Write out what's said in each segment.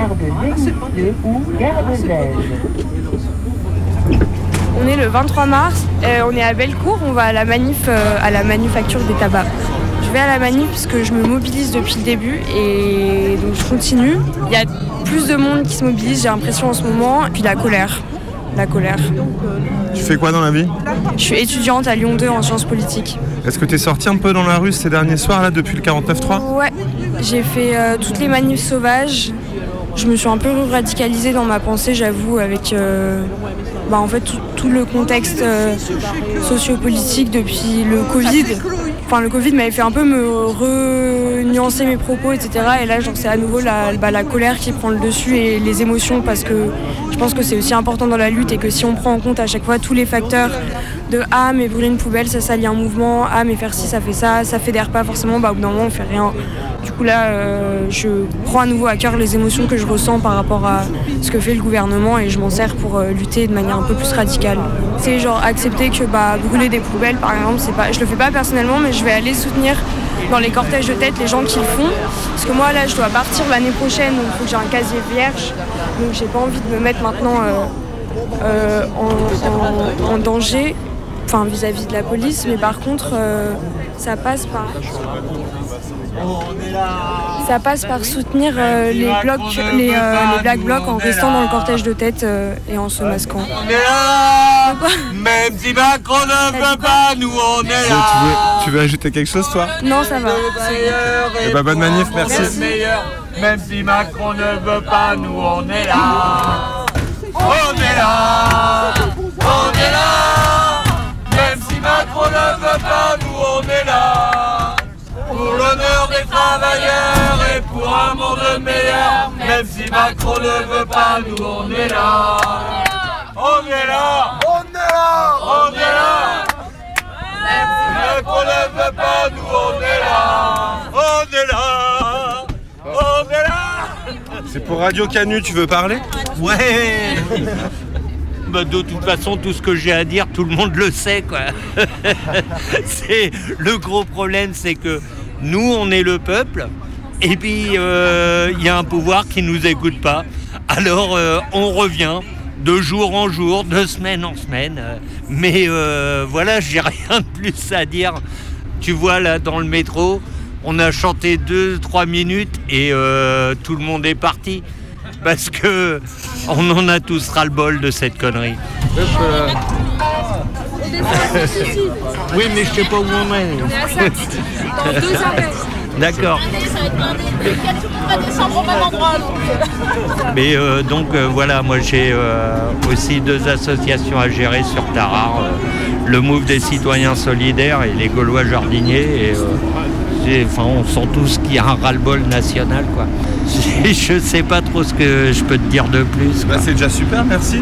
gare de Vénissieux ou gare de Lège. On est le 23 mars, euh, on est à Bellecour, on va à la manif, euh, à la manufacture des tabacs. Je vais à la manif parce que je me mobilise depuis le début et donc je continue. Il y a plus de monde qui se mobilise, j'ai l'impression en ce moment, et puis la colère. La colère. Tu fais quoi dans la vie? Je suis étudiante à Lyon 2 en sciences politiques. Est-ce que tu es sorti un peu dans la rue ces derniers soirs là depuis le 49.3 Ouais, j'ai fait euh, toutes les manifs sauvages. Je me suis un peu radicalisée dans ma pensée, j'avoue, avec euh, bah, en fait tout, le contexte euh, sociopolitique depuis le Covid. Enfin, le Covid m'avait fait un peu me renuancer mes propos, etc. Et là, c'est à nouveau la, bah, la colère qui prend le dessus et les émotions parce que je pense que c'est aussi important dans la lutte et que si on prend en compte à chaque fois tous les facteurs de ah mais brûler une poubelle ça salit un mouvement, ah mais faire ci ça fait ça, ça fédère pas forcément, bah au bout d'un moment on fait rien. Là euh, je prends à nouveau à cœur les émotions que je ressens par rapport à ce que fait le gouvernement et je m'en sers pour euh, lutter de manière un peu plus radicale. C'est genre accepter que bah brûler des poubelles par exemple, c'est pas je le fais pas personnellement mais je vais aller soutenir dans les cortèges de tête les gens qui le font. Parce que moi là je dois partir l'année prochaine, donc il faut que j'ai un casier vierge. Donc j'ai pas envie de me mettre maintenant euh, en, danger, enfin vis-à-vis de la police, mais par contre ça passe par. Ça passe par soutenir euh, les blocs, les, euh, les black blocs en restant dans le cortège de tête euh, et en se masquant. On est là Même si Macron ne veut pas, nous on est tu là veux, tu veux ajouter quelque chose toi? Non, ça va. Eh ben, bonne manif, merci. Meilleur, Même si Macron ne veut pas, nous on est là travailleurs et pour un monde meilleur. Même si Macron ne veut pas, nous on est là. On est là. On est là. On est là. Même si Macron ne veut pas, nous on est là. On est là. On est là. C'est pour Radio Canu, tu veux parler? Ouais. Bah, de toute façon, tout ce que j'ai à dire, tout le monde le sait, quoi. c'est le gros problème, c'est que nous, on est le peuple, et puis euh, il y a un pouvoir qui nous écoute pas. Alors, euh, on revient de jour en jour, de semaine en semaine. euh, Mais voilà, j'ai rien de plus à dire. Tu vois là dans le métro, on a chanté deux, trois minutes et tout le monde est parti. Parce que on en a tous ras-le-bol de cette connerie. oui, mais je sais pas où on est. D'accord. Mais euh, donc euh, voilà, moi j'ai euh, aussi deux associations à gérer sur Tarare, euh, le Move des citoyens solidaires et les Gaulois jardiniers. Et, euh, enfin, on sent tous qu'il y a un ras-le-bol national. Quoi. Je sais pas trop ce que je peux te dire de plus. Bah, c'est déjà super, merci.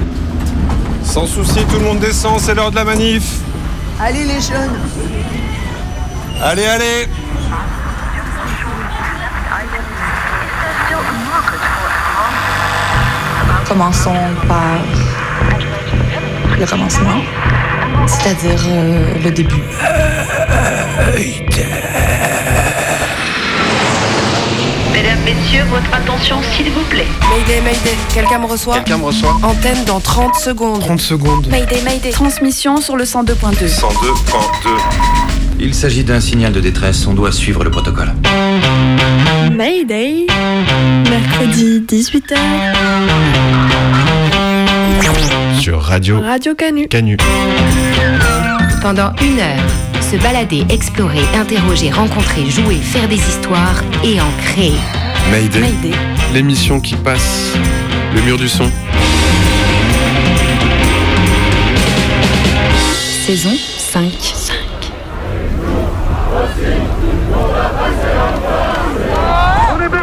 Sans souci, tout le monde descend, c'est l'heure de la manif. Allez les jeunes Allez, allez Commençons par le commencement, c'est-à-dire euh, le début. Mesdames, Messieurs, votre attention s'il vous plaît. Mayday, Mayday, quelqu'un me reçoit Quelqu'un me reçoit Antenne dans 30 secondes. 30 secondes. Mayday, Mayday. Transmission sur le 102.2. 102.2. Il s'agit d'un signal de détresse, on doit suivre le protocole. Mayday. Mercredi 18h. Sur Radio Radio Canu. Canu. Pendant une heure, se balader, explorer, interroger, rencontrer, jouer, faire des histoires et en créer. Mayday. Mayday. L'émission qui passe le mur du son. Saison 5. Eh ben,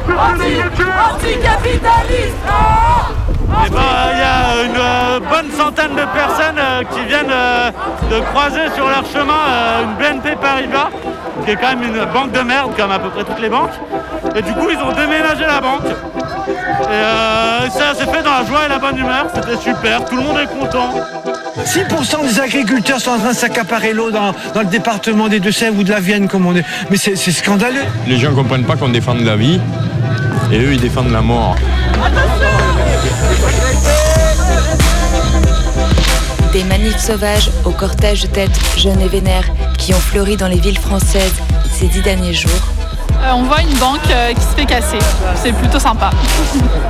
il y a une euh, bonne centaine de personnes euh, qui viennent euh, de croiser sur leur chemin euh, une BNP Paribas, qui est quand même une banque de merde, comme à peu près toutes les banques. Et du coup, ils ont déménagé la banque. Et euh, ça s'est fait dans la joie et la bonne humeur. C'était super, tout le monde est content. 6% des agriculteurs sont en train de s'accaparer l'eau dans, dans le département des Deux-Sèvres ou de la Vienne, comme on est. Mais c'est c'est scandaleux. Les gens ne comprennent pas qu'on défende la vie. Et eux, ils défendent la mort. Des manifs sauvages aux cortèges de têtes jeunes et vénères qui ont fleuri dans les villes françaises ces dix derniers jours. Euh, on voit une banque euh, qui se fait casser. C'est plutôt sympa.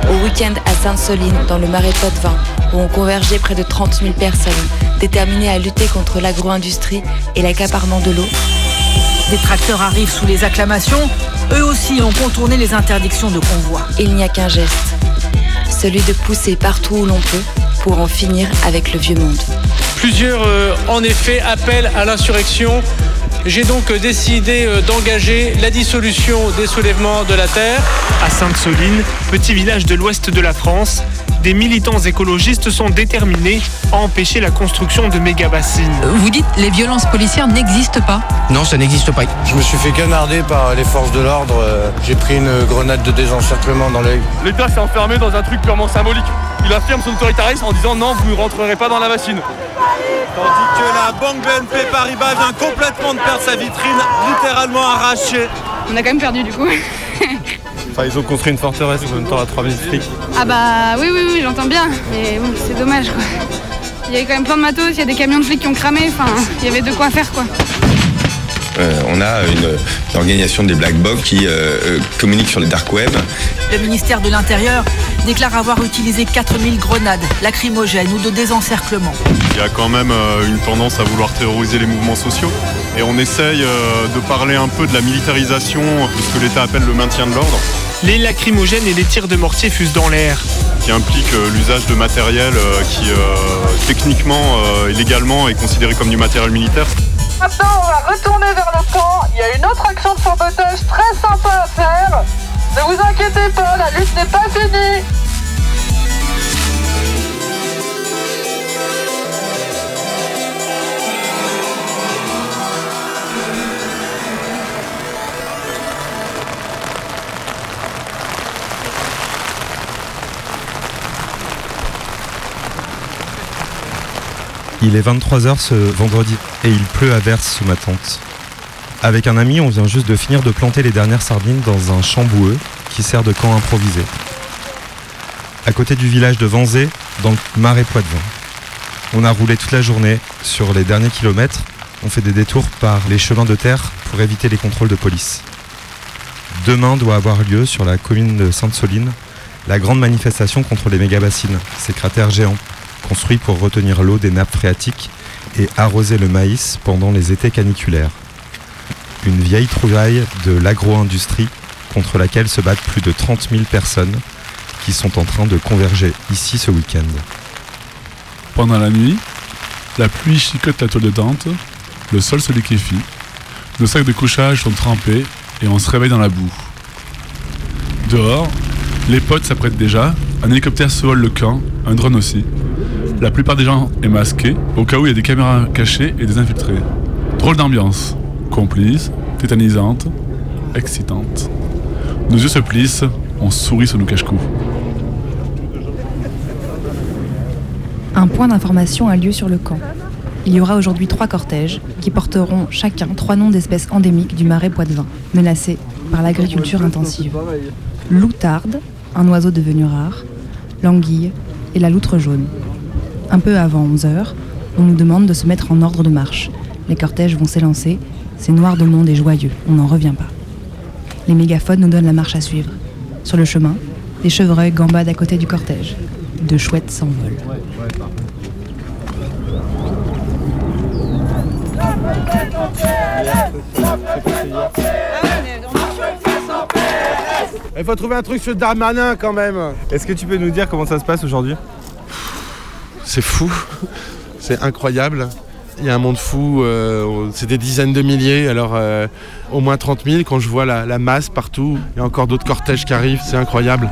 Au week-end à Sainte-Soline, dans le marais Poitevin, où ont convergé près de 30 000 personnes, déterminées à lutter contre l'agro-industrie et l'accaparement de l'eau. Des tracteurs arrivent sous les acclamations. Eux aussi ont contourné les interdictions de convoi. Il n'y a qu'un geste, celui de pousser partout où l'on peut pour en finir avec le vieux monde. Plusieurs, euh, en effet, appellent à l'insurrection. J'ai donc décidé euh, d'engager la dissolution des soulèvements de la terre. À Sainte-Soline, petit village de l'ouest de la France, des militants écologistes sont déterminés à empêcher la construction de méga-bassines. Vous dites les violences policières n'existent pas Non, ça n'existe pas. Je me suis fait canarder par les forces de l'ordre. euh, J'ai pris une grenade de désencerclement dans l'œil. L'État s'est enfermé dans un truc purement symbolique. Il affirme son autoritarisme en disant non, vous ne rentrerez pas dans la bassine. Tandis que la banque BNP Paribas vient complètement de perdre sa vitrine, littéralement arrachée. On a quand même perdu du coup. Enfin, ils ont construit une forteresse en même temps à 3000 flics. Ah bah oui, oui, oui, j'entends bien. Mais bon, c'est dommage quoi. Il y avait quand même plein de matos, il y a des camions de flics qui ont cramé, enfin, il y avait de quoi faire quoi. Euh, on a une, une organisation des Black Box qui euh, euh, communique sur les dark web. Le ministère de l'Intérieur déclare avoir utilisé 4000 grenades lacrymogènes ou de désencerclement. Il y a quand même euh, une tendance à vouloir terroriser les mouvements sociaux. Et on essaye euh, de parler un peu de la militarisation de ce que l'État appelle le maintien de l'ordre, Les lacrymogènes et les tirs de mortier fusent dans l'air. qui implique euh, l'usage de matériel qui, techniquement et légalement, est considéré comme du matériel militaire. Maintenant, on va retourner vers le camp. Il y a une autre action de sabotage très sympa à faire. Ne vous inquiétez pas, la lutte n'est pas finie. Il est 23h ce vendredi et il pleut à verse sous ma tente. Avec un ami, on vient juste de finir de planter les dernières sardines dans un champ boueux qui sert de camp improvisé. À côté du village de Vanzé, dans le marais Poitevin. On a roulé toute la journée sur les derniers kilomètres. On fait des détours par les chemins de terre pour éviter les contrôles de police. Demain doit avoir lieu sur la commune de Sainte-Soline la grande manifestation contre les méga-bassines, ces cratères géants construits pour retenir l'eau des nappes phréatiques et arroser le maïs pendant les étés caniculaires. Une vieille trouvaille de l'agro-industrie contre laquelle se battent plus de 30 000 personnes qui sont en train de converger ici ce week-end. Pendant la nuit, la pluie chicote la toile de tente, le sol se liquéfie, nos sacs de couchage sont trempés et on se réveille dans la boue. Dehors, les potes s'apprêtent déjà, un hélicoptère survole le camp, un drone aussi. La plupart des gens est masqué, au cas où il y a des caméras cachées et des infiltrés. Drôle d'ambiance, complice, tétanisante, excitante. Nos yeux se plissent, on sourit sur nos cache-coups. Un point d'information a lieu sur le camp. Il y aura aujourd'hui trois cortèges qui porteront chacun trois noms d'espèces endémiques du marais Poitevin, menacées par l'agriculture intensive. Loutarde, un oiseau devenu rare, l'anguille et la loutre jaune. Un peu avant 11h, on nous demande de se mettre en ordre de marche. Les cortèges vont s'élancer, c'est noir de monde et joyeux, on n'en revient pas. Les mégaphones nous donnent la marche à suivre. Sur le chemin, des chevreuils gambadent à côté du cortège. De chouettes s'envolent. Il faut trouver un truc sur Darmanin quand même. Est-ce que tu peux nous dire comment ça se passe aujourd'hui? C'est fou, c'est incroyable. Il y a un monde fou, euh, c'est des dizaines de milliers, alors euh, au moins 30 000 quand je vois la, masse partout. Il y a encore d'autres cortèges qui arrivent, c'est incroyable.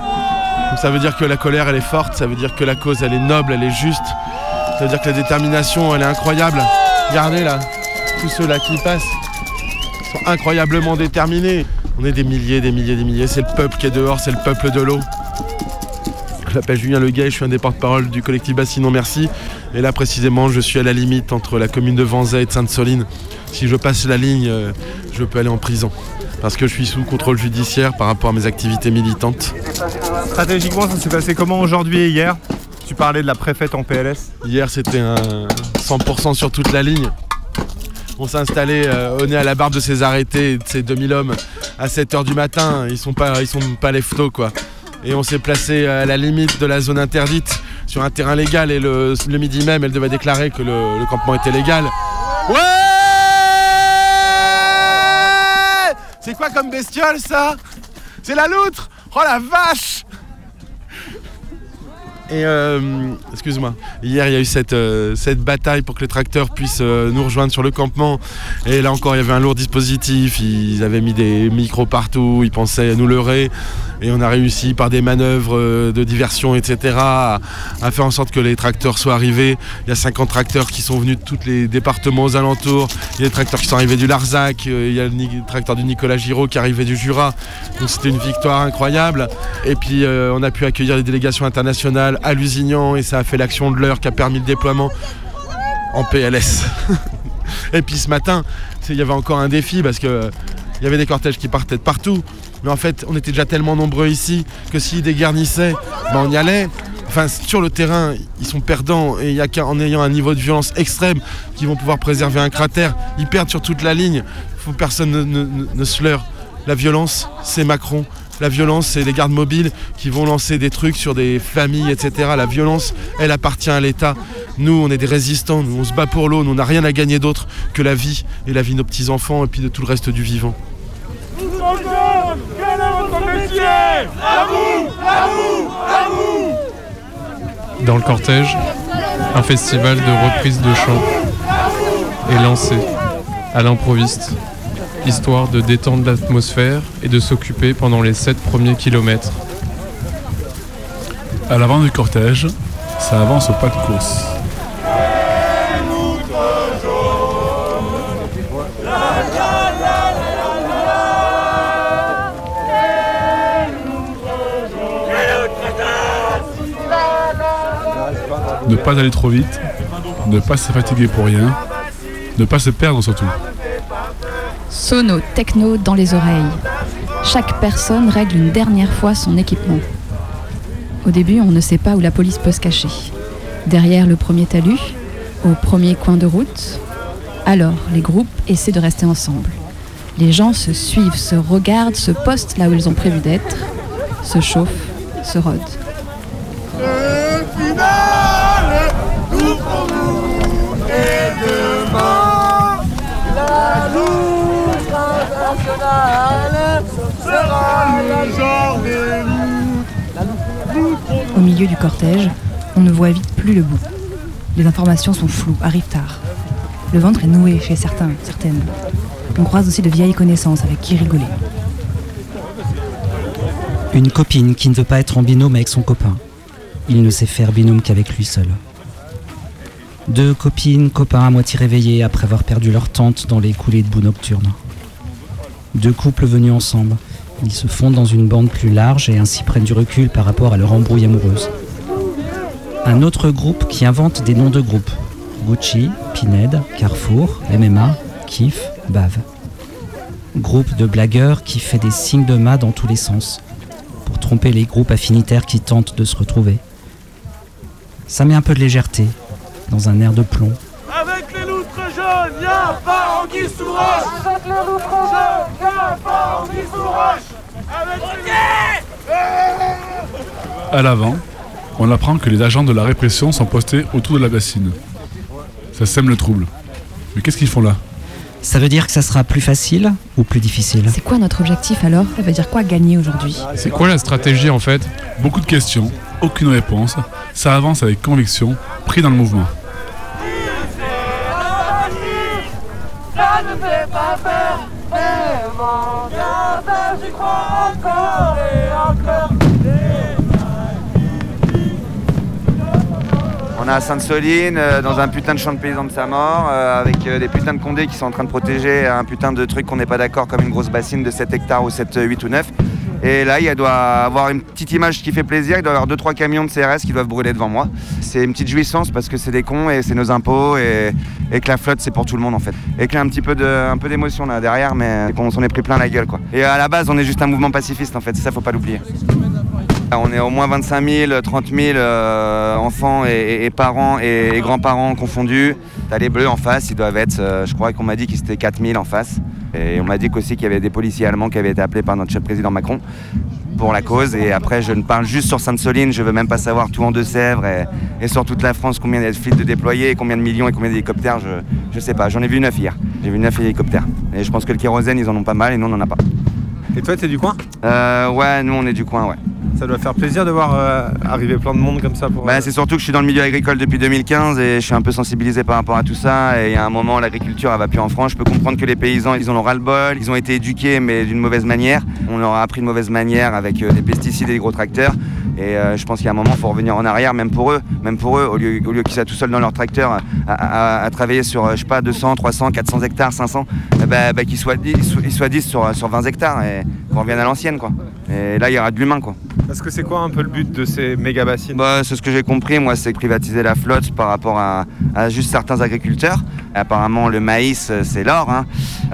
Donc ça veut dire que la colère elle est forte, ça veut dire que la cause elle est noble, elle est juste. Ça veut dire que la détermination elle est incroyable. Regardez là, tous ceux là qui passent sont incroyablement déterminés. On est des milliers, des milliers, des milliers. C'est le peuple qui est dehors, c'est le peuple de l'eau. Je m'appelle Julien Leguet, je suis un des porte-parole du collectif Bassinon Merci. Et là précisément, je suis à la limite entre la commune de Vanzay et de Sainte-Soline. Si je passe la ligne, euh, je peux aller en prison. parce que je suis sous contrôle judiciaire par rapport à mes activités militantes. Stratégiquement, ça s'est passé comment aujourd'hui et hier? Tu parlais de la préfète en PLS. Hier, c'était un 100% sur toute la ligne. On s'est installé euh, au nez à la barbe de ces arrêtés, de ces 2000 hommes, à 7h du matin. Ils sont pas, ils sont pas les photos, quoi. Et on s'est placé à la limite de la zone interdite, sur un terrain légal. Et le, midi même, elle devait déclarer que le campement était légal. Ouais C'est quoi comme bestiole, ça? C'est la loutre Oh la vache et euh, excuse-moi, hier il y a eu cette, euh, bataille pour que les tracteurs puissent euh, nous rejoindre sur le campement. Et là encore, il y avait un lourd dispositif. Ils avaient mis des micros partout, ils pensaient nous leurrer. Et on a réussi par des manœuvres de diversion, etc., à, faire en sorte que les tracteurs soient arrivés. Il y a 50 tracteurs qui sont venus de tous les départements aux alentours. Il y a des tracteurs qui sont arrivés du Larzac. Il y a le tracteur du Nicolas Giraud qui arrivé du Jura. Donc c'était une victoire incroyable. Et puis on a pu accueillir les délégations internationales à Lusignan et ça a fait l'action de l'heure qui a permis le déploiement en PLS. et puis ce matin, il y avait encore un défi parce que euh, il y avait des cortèges qui partaient de partout. Mais en fait, on était déjà tellement nombreux ici que s'ils dégarnissaient, ben, on y allait. Enfin, sur le terrain, ils sont perdants et il y a qu'en ayant un niveau de violence extrême qu'ils vont pouvoir préserver un cratère. Ils perdent sur toute la ligne. Faut personne ne, ne- ne- ne se leurre. La violence, c'est Macron. La violence, c'est les gardes mobiles qui vont lancer des trucs sur des familles, etc. La violence, elle appartient à l'État. Nous, on est des résistants, nous, on se bat pour l'eau, nous, on n'a rien à gagner d'autre que la vie et la vie de nos petits-enfants et puis de tout le reste du vivant. Dans le cortège, un festival de reprise de chant est lancé à l'improviste, histoire de détendre l'atmosphère et de s'occuper pendant les 7 premiers kilomètres. À l'avant du cortège, ça avance au pas de course. Ne pas aller trop vite, ne pas se fatiguer pour rien, ne pas se perdre surtout. Sono, techno dans les oreilles. Chaque personne règle une dernière fois son équipement. Au début, on ne sait pas où la police peut se cacher. Derrière le premier talus, au premier coin de route. Alors, les groupes essaient de rester ensemble. Les gens se suivent, se regardent, se postent là où ils ont prévu d'être, se chauffent, se rodent. Au milieu du cortège, on ne voit vite plus le bout. Les informations sont floues, arrivent tard. Le ventre est noué chez certains, certaines. On croise aussi de vieilles connaissances avec qui rigoler. Une copine qui ne veut pas être en binôme avec son copain. Il ne sait faire binôme qu'avec lui seul. Deux copines, copains à moitié réveillés après avoir perdu leur tante dans les coulées de boue nocturnes. Deux couples venus ensemble. Ils se fondent dans une bande plus large et ainsi prennent du recul par rapport à leur embrouille amoureuse. Un autre groupe qui invente des noms de groupes. Gucci, Pined, Carrefour, MMA, Kif, Bave. Groupe de blagueurs qui fait des signes de mât dans tous les sens pour tromper les groupes affinitaires qui tentent de se retrouver. Ça met un peu de légèreté dans un air de plomb. Sous roche. Avec sous roche. Avec les À l'avant, on apprend que les agents de la répression sont postés autour de la bassine. Ça sème le trouble. Mais qu'est-ce qu'ils font là? Ça veut dire que ça sera plus facile ou plus difficile? C'est quoi notre objectif alors? Ça veut dire quoi gagner aujourd'hui? C'est quoi la stratégie en fait? Beaucoup de questions, aucune réponse. Ça avance avec conviction, pris dans le mouvement. On est à Sainte-Soline, euh, dans un putain de champ de paysans de sa mort, euh, avec euh, des putains de condés qui sont en train de protéger un putain de truc qu'on n'est pas d'accord, comme une grosse bassine de 7 hectares ou 7, 8 ou 9. Et là, il doit avoir une petite image qui fait plaisir. Il doit y avoir 2-3 camions de CRS qui doivent brûler devant moi. C'est une petite jouissance parce que c'est des cons et c'est nos impôts et, que la flotte, c'est pour tout le monde en fait. Et qu'il y a un petit peu d'émotion là derrière, mais qu'on s'en est pris plein la gueule quoi. Et à la base, on est juste un mouvement pacifiste en fait. Ça, faut pas l'oublier. On est au moins 25 000, 30 000 euh, enfants et, parents et, et grands-parents confondus. T'as les bleus en face, ils doivent être, euh, je crois qu'on m'a dit qu'ils étaient 4 000 en face. Et on m'a dit qu'aussi qu'il y avait des policiers allemands qui avaient été appelés par notre chef président Macron pour la cause. Et après, je ne parle juste sur Sainte-Soline, je veux même pas savoir tout en Deux-Sèvres et, et sur toute la France combien il y a de flics de déployés, combien de millions et combien d'hélicoptères, je, je sais pas. J'en ai vu neuf hier. J'ai vu neuf hélicoptères. Et je pense que le kérosène, ils en ont pas mal et nous, on en a pas. Et toi, t'es du coin? Euh, ouais, nous, on est du coin, ouais. Ça doit faire plaisir de voir euh, arriver plein de monde comme ça pour. Bah, c'est surtout que je suis dans le milieu agricole depuis 2015 et je suis un peu sensibilisé par rapport à tout ça. Et il y a un moment, l'agriculture, elle va plus en France. Je peux comprendre que les paysans, ils ont ras-le-bol. Ils ont été éduqués, mais d'une mauvaise manière. On leur a appris de mauvaise manière avec euh, des pesticides et des gros tracteurs. Et euh, je pense qu'il y a un moment, il faut revenir en arrière, même pour eux. Même pour eux, au lieu, au lieu qu'ils soient tout seuls dans leur tracteur à, à- à travailler sur, euh, je sais pas, 200, 300, 400 hectares, 500, eh ben, bah, qu'ils soient 10, ils soient- ils soient 10 sur, sur 20 hectares et qu'on revienne à l'ancienne, quoi. Et là, il y aura de l'humain, quoi. Parce que c'est quoi un peu le but de ces méga bassines Bah, c'est ce que j'ai compris, moi, c'est privatiser la flotte par rapport à, à juste certains agriculteurs. Apparemment, le maïs, euh, c'est l'or. hein.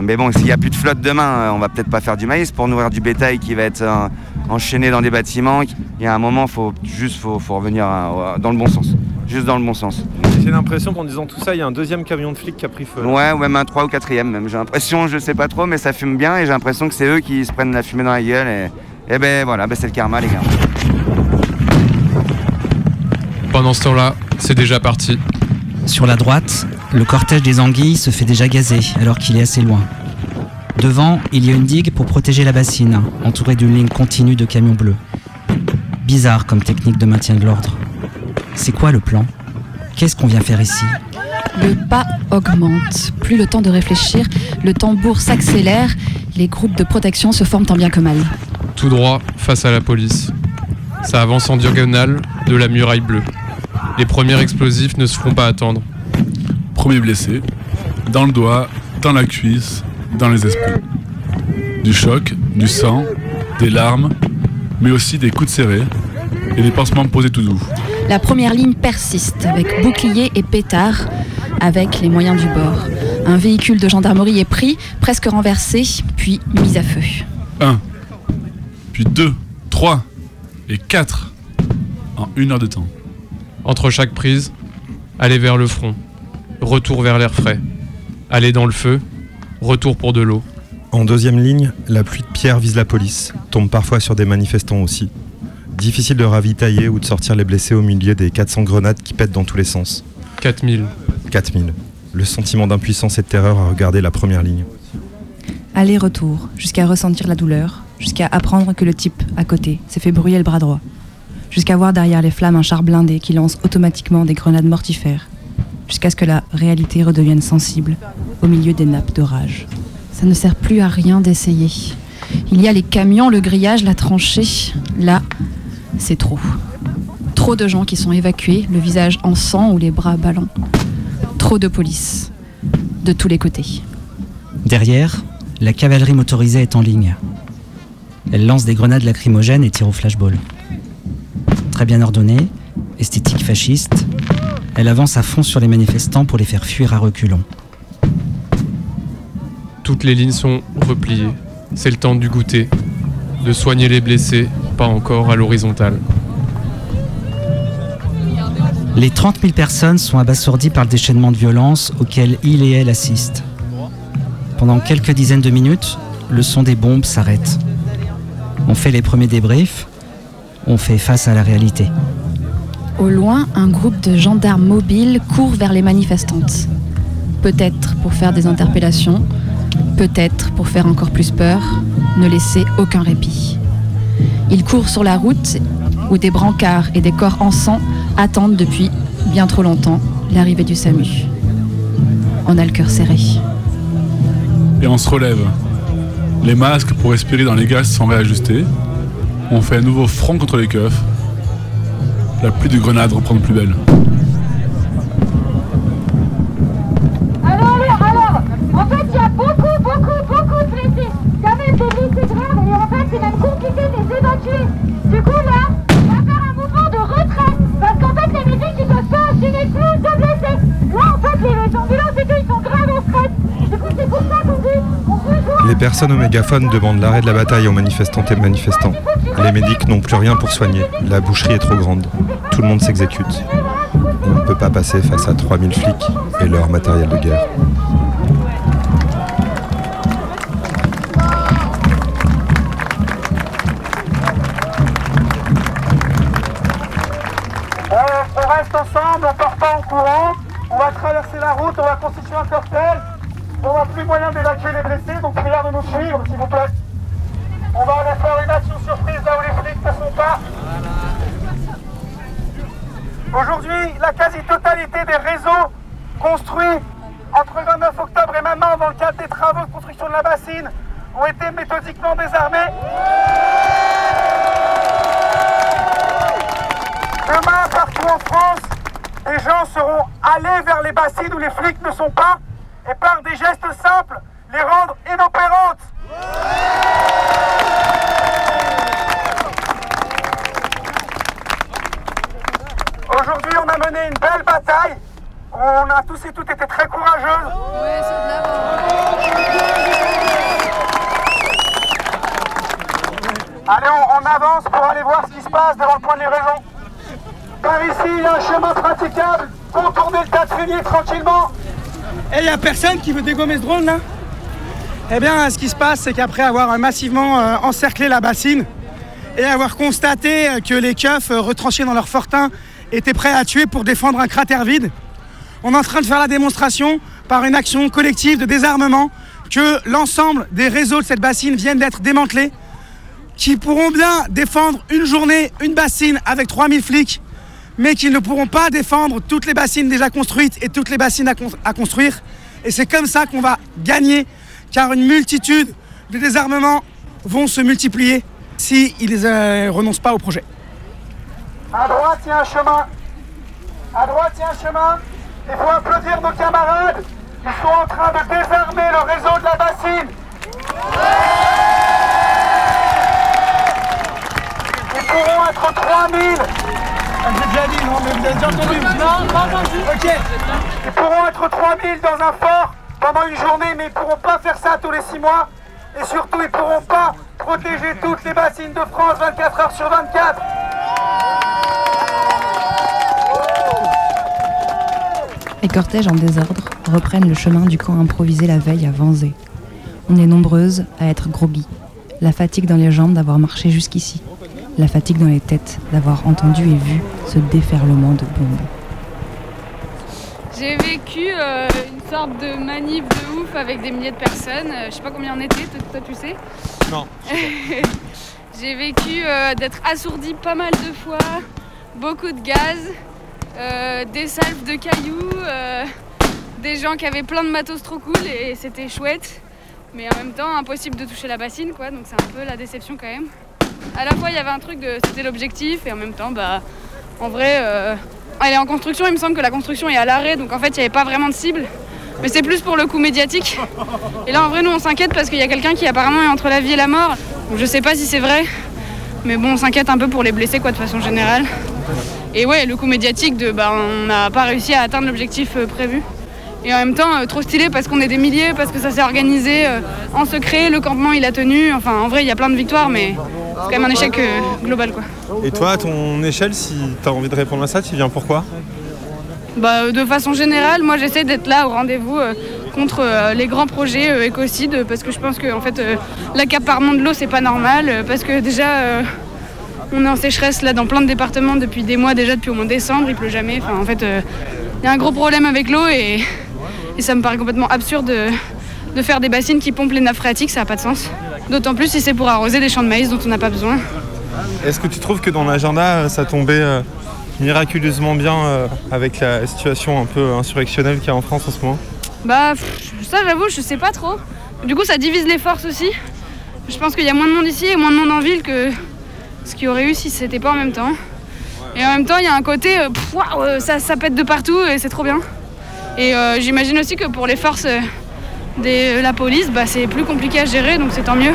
Mais bon, s'il n'y a plus de flotte demain, euh, on va peut-être pas faire du maïs pour nourrir du bétail qui va être euh, enchaîné dans des bâtiments. Il y a un moment, faut juste faut, faut revenir à- dans le bon sens. Juste dans le bon sens. J'ai l'impression qu'en disant tout ça, il y a un deuxième camion de flics qui a pris feu. Ouais, ou même un 3 ou 4 même. J'ai l'impression, je sais pas trop, mais ça fume bien et j'ai l'impression que c'est eux qui se prennent la fumée dans la gueule. Et, et ben voilà, ben c'est le karma, les gars. Pendant ce temps-là, c'est déjà parti. Sur la droite, le cortège des anguilles se fait déjà gazer alors qu'il est assez loin. Devant, il y a une digue pour protéger la bassine, entourée d'une ligne continue de camions bleus. Bizarre comme technique de maintien de l'ordre. C'est quoi le plan? Qu'est-ce qu'on vient faire ici? Le pas augmente. Plus le temps de réfléchir, le tambour s'accélère, les groupes de protection se forment tant bien que mal. Tout droit face à la police. Ça avance en diagonale de la muraille bleue. Les premiers explosifs ne se feront pas attendre. Premier blessé, dans le doigt, dans la cuisse, dans les esprits. Du choc, du sang, des larmes, mais aussi des coups de serré et des pansements posés tout doux. La première ligne persiste avec bouclier et pétard, avec les moyens du bord. Un véhicule de gendarmerie est pris, presque renversé, puis mis à feu. Un, puis deux, trois et quatre en une heure de temps. Entre chaque prise, aller vers le front, retour vers l'air frais. Aller dans le feu, retour pour de l'eau. En deuxième ligne, la pluie de pierres vise la police, tombe parfois sur des manifestants aussi. Difficile de ravitailler ou de sortir les blessés au milieu des 400 grenades qui pètent dans tous les sens. 4000. 4000. Le sentiment d'impuissance et de terreur à regarder la première ligne. Aller-retour, jusqu'à ressentir la douleur, jusqu'à apprendre que le type à côté s'est fait brûler le bras droit, jusqu'à voir derrière les flammes un char blindé qui lance automatiquement des grenades mortifères, jusqu'à ce que la réalité redevienne sensible au milieu des nappes d'orage. Ça ne sert plus à rien d'essayer. Il y a les camions, le grillage, la tranchée. Là, c'est trop. Trop de gens qui sont évacués, le visage en sang ou les bras ballants. Trop de police. De tous les côtés. Derrière, la cavalerie motorisée est en ligne. Elle lance des grenades lacrymogènes et tire au flashball. Très bien ordonnée, esthétique fasciste, elle avance à fond sur les manifestants pour les faire fuir à reculons. Toutes les lignes sont repliées. C'est le temps du goûter, de soigner les blessés, pas encore à l'horizontale. Les 30 000 personnes sont abasourdies par le déchaînement de violence auquel il et elle assistent. Pendant quelques dizaines de minutes, le son des bombes s'arrête. On fait les premiers débriefs, on fait face à la réalité. Au loin, un groupe de gendarmes mobiles court vers les manifestantes. Peut-être pour faire des interpellations, peut-être pour faire encore plus peur, ne laisser aucun répit. Ils courent sur la route où des brancards et des corps en sang attendent depuis bien trop longtemps l'arrivée du SAMU. On a le cœur serré. Et on se relève. Les masques pour respirer dans les gaz sont réajustés. On fait un nouveau front contre les keufs. La pluie de grenades reprend de plus belle. Personnes au mégaphone demandent l'arrêt de la bataille aux manifestantes et manifestants. Les médics n'ont plus rien pour soigner. La boucherie est trop grande. Tout le monde s'exécute. On ne peut pas passer face à 3000 flics et leur matériel de guerre. On, on reste ensemble, on part pas en courant. On va traverser la route, on va constituer un cortège. On n'a plus moyen d'évacuer les blessés, donc prière de nous suivre, s'il vous plaît. On va aller faire une action surprise là où les flics ne sont pas. Aujourd'hui, la quasi-totalité des réseaux construits entre le 29 octobre et maintenant dans le cadre des travaux de construction de la bassine ont été méthodiquement désarmés. Demain, partout en France, des gens seront allés vers les bassines où les flics ne sont pas des gestes simples, les rendre inopérantes. Aujourd'hui, on a mené une belle bataille. On a tous et toutes été très courageuses. Allez, on, on avance pour aller voir ce qui se passe devant le point de livraison. Par ici, il y a un chemin praticable. Contourner le tas de fumier tranquillement. Et il n'y a personne qui veut dégommer ce drone là Eh bien, ce qui se passe, c'est qu'après avoir massivement euh, encerclé la bassine et avoir constaté euh, que les keufs euh, retranchés dans leur fortin étaient prêts à tuer pour défendre un cratère vide, on est en train de faire la démonstration par une action collective de désarmement que l'ensemble des réseaux de cette bassine viennent d'être démantelés, qui pourront bien défendre une journée, une bassine avec 3000 flics, mais qu'ils ne pourront pas défendre toutes les bassines déjà construites et toutes les bassines à, con- à construire. Et c'est comme ça qu'on va gagner, car une multitude de désarmements vont se multiplier s'ils ne renoncent pas au projet. À droite, il y a un chemin. À droite, il y a un chemin. Il faut applaudir nos camarades. Ils sont en train de désarmer le réseau de la bassine. Ils pourront être 3000. J'ai déjà dit, non, mais vous avez déjà entendu Non, pas entendu. Ok. Ils pourront être 3000 dans un fort pendant une journée, mais ils ne pourront pas faire ça tous les 6 mois. Et surtout, ils ne pourront pas protéger toutes les bassines de France 24 heures sur 24. Les cortèges en désordre reprennent le chemin du camp improvisé la veille à Vanzé. On est nombreuses à être groggy. La fatigue dans les jambes d'avoir marché jusqu'ici. La fatigue dans les têtes d'avoir entendu et vu ce déferlement de bombes. J'ai vécu euh, une sorte de manif de ouf avec des milliers de personnes. Euh, je sais pas combien on était, toi, toi, tu sais. Non. J'ai vécu euh, d'être assourdi pas mal de fois, beaucoup de gaz, euh, des salves de cailloux, euh, des gens qui avaient plein de matos trop cool et c'était chouette. Mais en même temps, impossible de toucher la bassine, quoi. Donc c'est un peu la déception quand même. À la fois, il y avait un truc de c'était l'objectif et en même temps, bah, en vrai, euh, elle est en construction. Il me semble que la construction est à l'arrêt, donc en fait, il n'y avait pas vraiment de cible. Mais c'est plus pour le coup médiatique. Et là, en vrai, nous, on s'inquiète parce qu'il y a quelqu'un qui apparemment est entre la vie et la mort. Donc, je sais pas si c'est vrai, mais bon, on s'inquiète un peu pour les blessés, quoi, de façon générale. Et ouais, le coup médiatique de, bah, on n'a pas réussi à atteindre l'objectif euh, prévu. Et en même temps, euh, trop stylé parce qu'on est des milliers, parce que ça s'est organisé en secret, le campement il a tenu. Enfin, en vrai, il y a plein de victoires, mais c'est quand même un échec euh, global, quoi. Et toi, à ton échelle, si tu as envie de répondre à ça, tu viens pourquoi Bah, de façon générale, moi j'essaie d'être là au rendez-vous euh, contre euh, les grands projets euh, écocides parce que je pense que en fait, l'accaparement de l'eau c'est pas normal parce que déjà on est en sécheresse là dans plein de départements depuis des mois déjà depuis au moins décembre, il pleut jamais. Enfin en fait, il y a un gros problème avec l'eau et, et ça me paraît complètement absurde de, de faire des bassines qui pompent les nappes phréatiques, ça n'a pas de sens. D'autant plus si c'est pour arroser des champs de maïs dont on n'a pas besoin. Est-ce que tu trouves que dans l'agenda, euh, ça tombait euh, miraculeusement bien euh, avec la situation un peu insurrectionnelle qu'il y a en France en ce moment Bah, ça j'avoue, je sais pas trop. Du coup, ça divise les forces aussi. Je pense qu'il y a moins de monde ici et moins de monde en ville que ce qu'il y aurait eu si c'était pas en même temps. Et en même temps, il y a un côté, euh, pff, ça, ça pète de partout et c'est trop bien. Et j'imagine aussi que pour les forces euh, la police, bah, c'est plus compliqué à gérer, donc c'est tant mieux.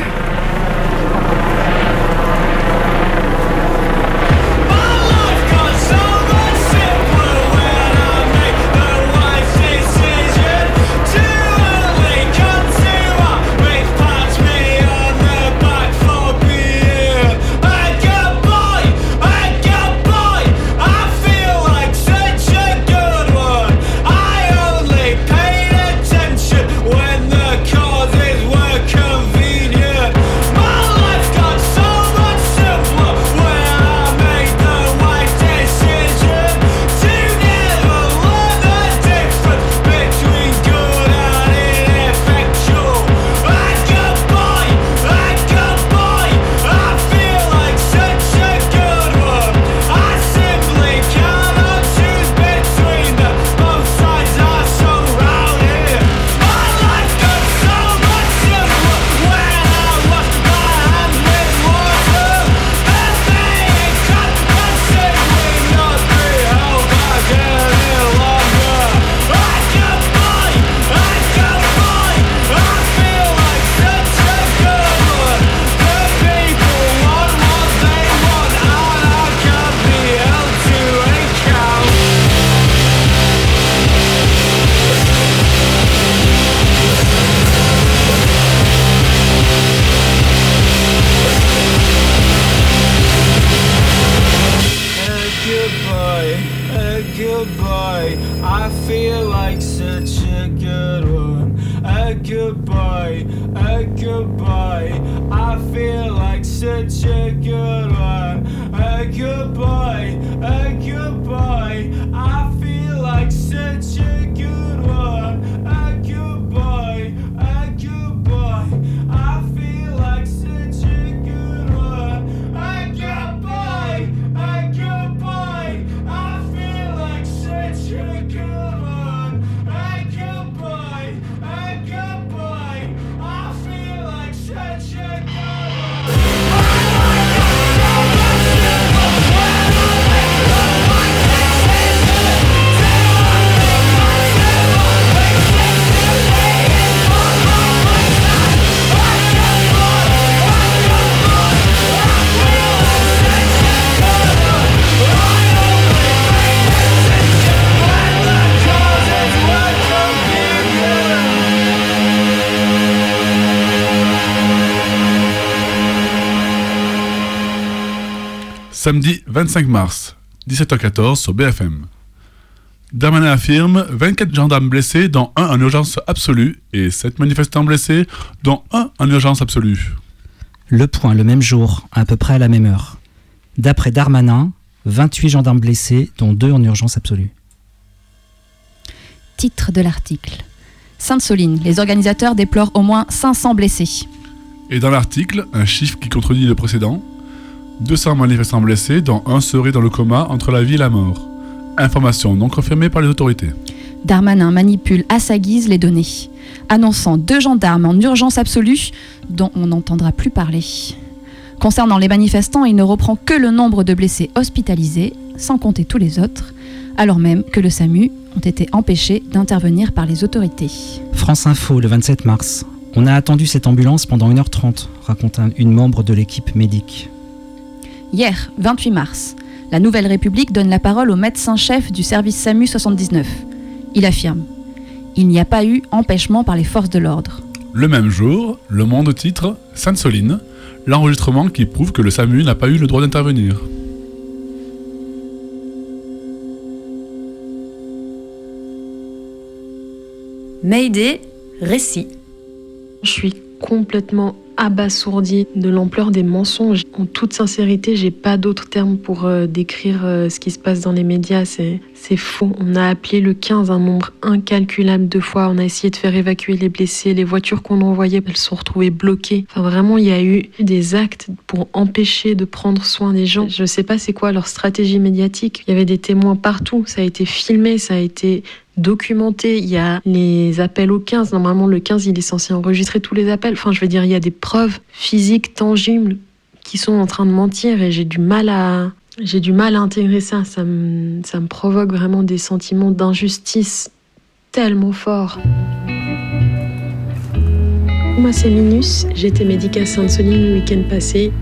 Samedi 25 mars, 17h14 sur BFM. Darmanin affirme 24 gendarmes blessés, dont un en urgence absolue, et 7 manifestants blessés, dont un en urgence absolue. Le point le même jour, à peu près à la même heure. D'après Darmanin, 28 gendarmes blessés, dont 2 en urgence absolue. Titre de l'article. Sainte-Soline, les organisateurs déplorent au moins 500 blessés. Et dans l'article, un chiffre qui contredit le précédent 200 manifestants blessés, dont un serait dans le coma entre la vie et la mort. Information non confirmée par les autorités. Darmanin manipule à sa guise les données, annonçant deux gendarmes en urgence absolue dont on n'entendra plus parler. Concernant les manifestants, il ne reprend que le nombre de blessés hospitalisés, sans compter tous les autres, alors même que le SAMU ont été empêchés d'intervenir par les autorités. France Info, le 27 mars. On a attendu cette ambulance pendant 1h30, raconte un- une membre de l'équipe médic. Hier, 28 mars, la Nouvelle République donne la parole au médecin-chef du service SAMU 79. Il affirme Il n'y a pas eu empêchement par les forces de l'ordre. Le même jour, Le Monde titre Sainte-Soline, l'enregistrement qui prouve que le SAMU n'a pas eu le droit d'intervenir. Mayday, récit. Je suis complètement abasourdie de l'ampleur des mensonges. En toute sincérité, j'ai pas d'autres termes pour euh, décrire euh, ce qui se passe dans les médias. C'est, c'est faux. On a appelé le 15 un nombre incalculable de fois. On a essayé de faire évacuer les blessés. Les voitures qu'on envoyait, elles se sont retrouvées bloquées. Enfin, vraiment, il y a eu des actes pour empêcher de prendre soin des gens. Je sais pas c'est quoi leur stratégie médiatique. Il y avait des témoins partout. Ça a été filmé, ça a été documenté. Il y a les appels au 15. Normalement, le 15, il est censé enregistrer tous les appels. Enfin, je veux dire, il y a des preuves physiques, tangibles, qui sont en train de mentir et j'ai du mal à. J'ai du mal à intégrer ça. Ça me, ça me provoque vraiment des sentiments d'injustice tellement forts. Moi, c'est Minus. J'étais médic à Sainte-Soline le week-end passé.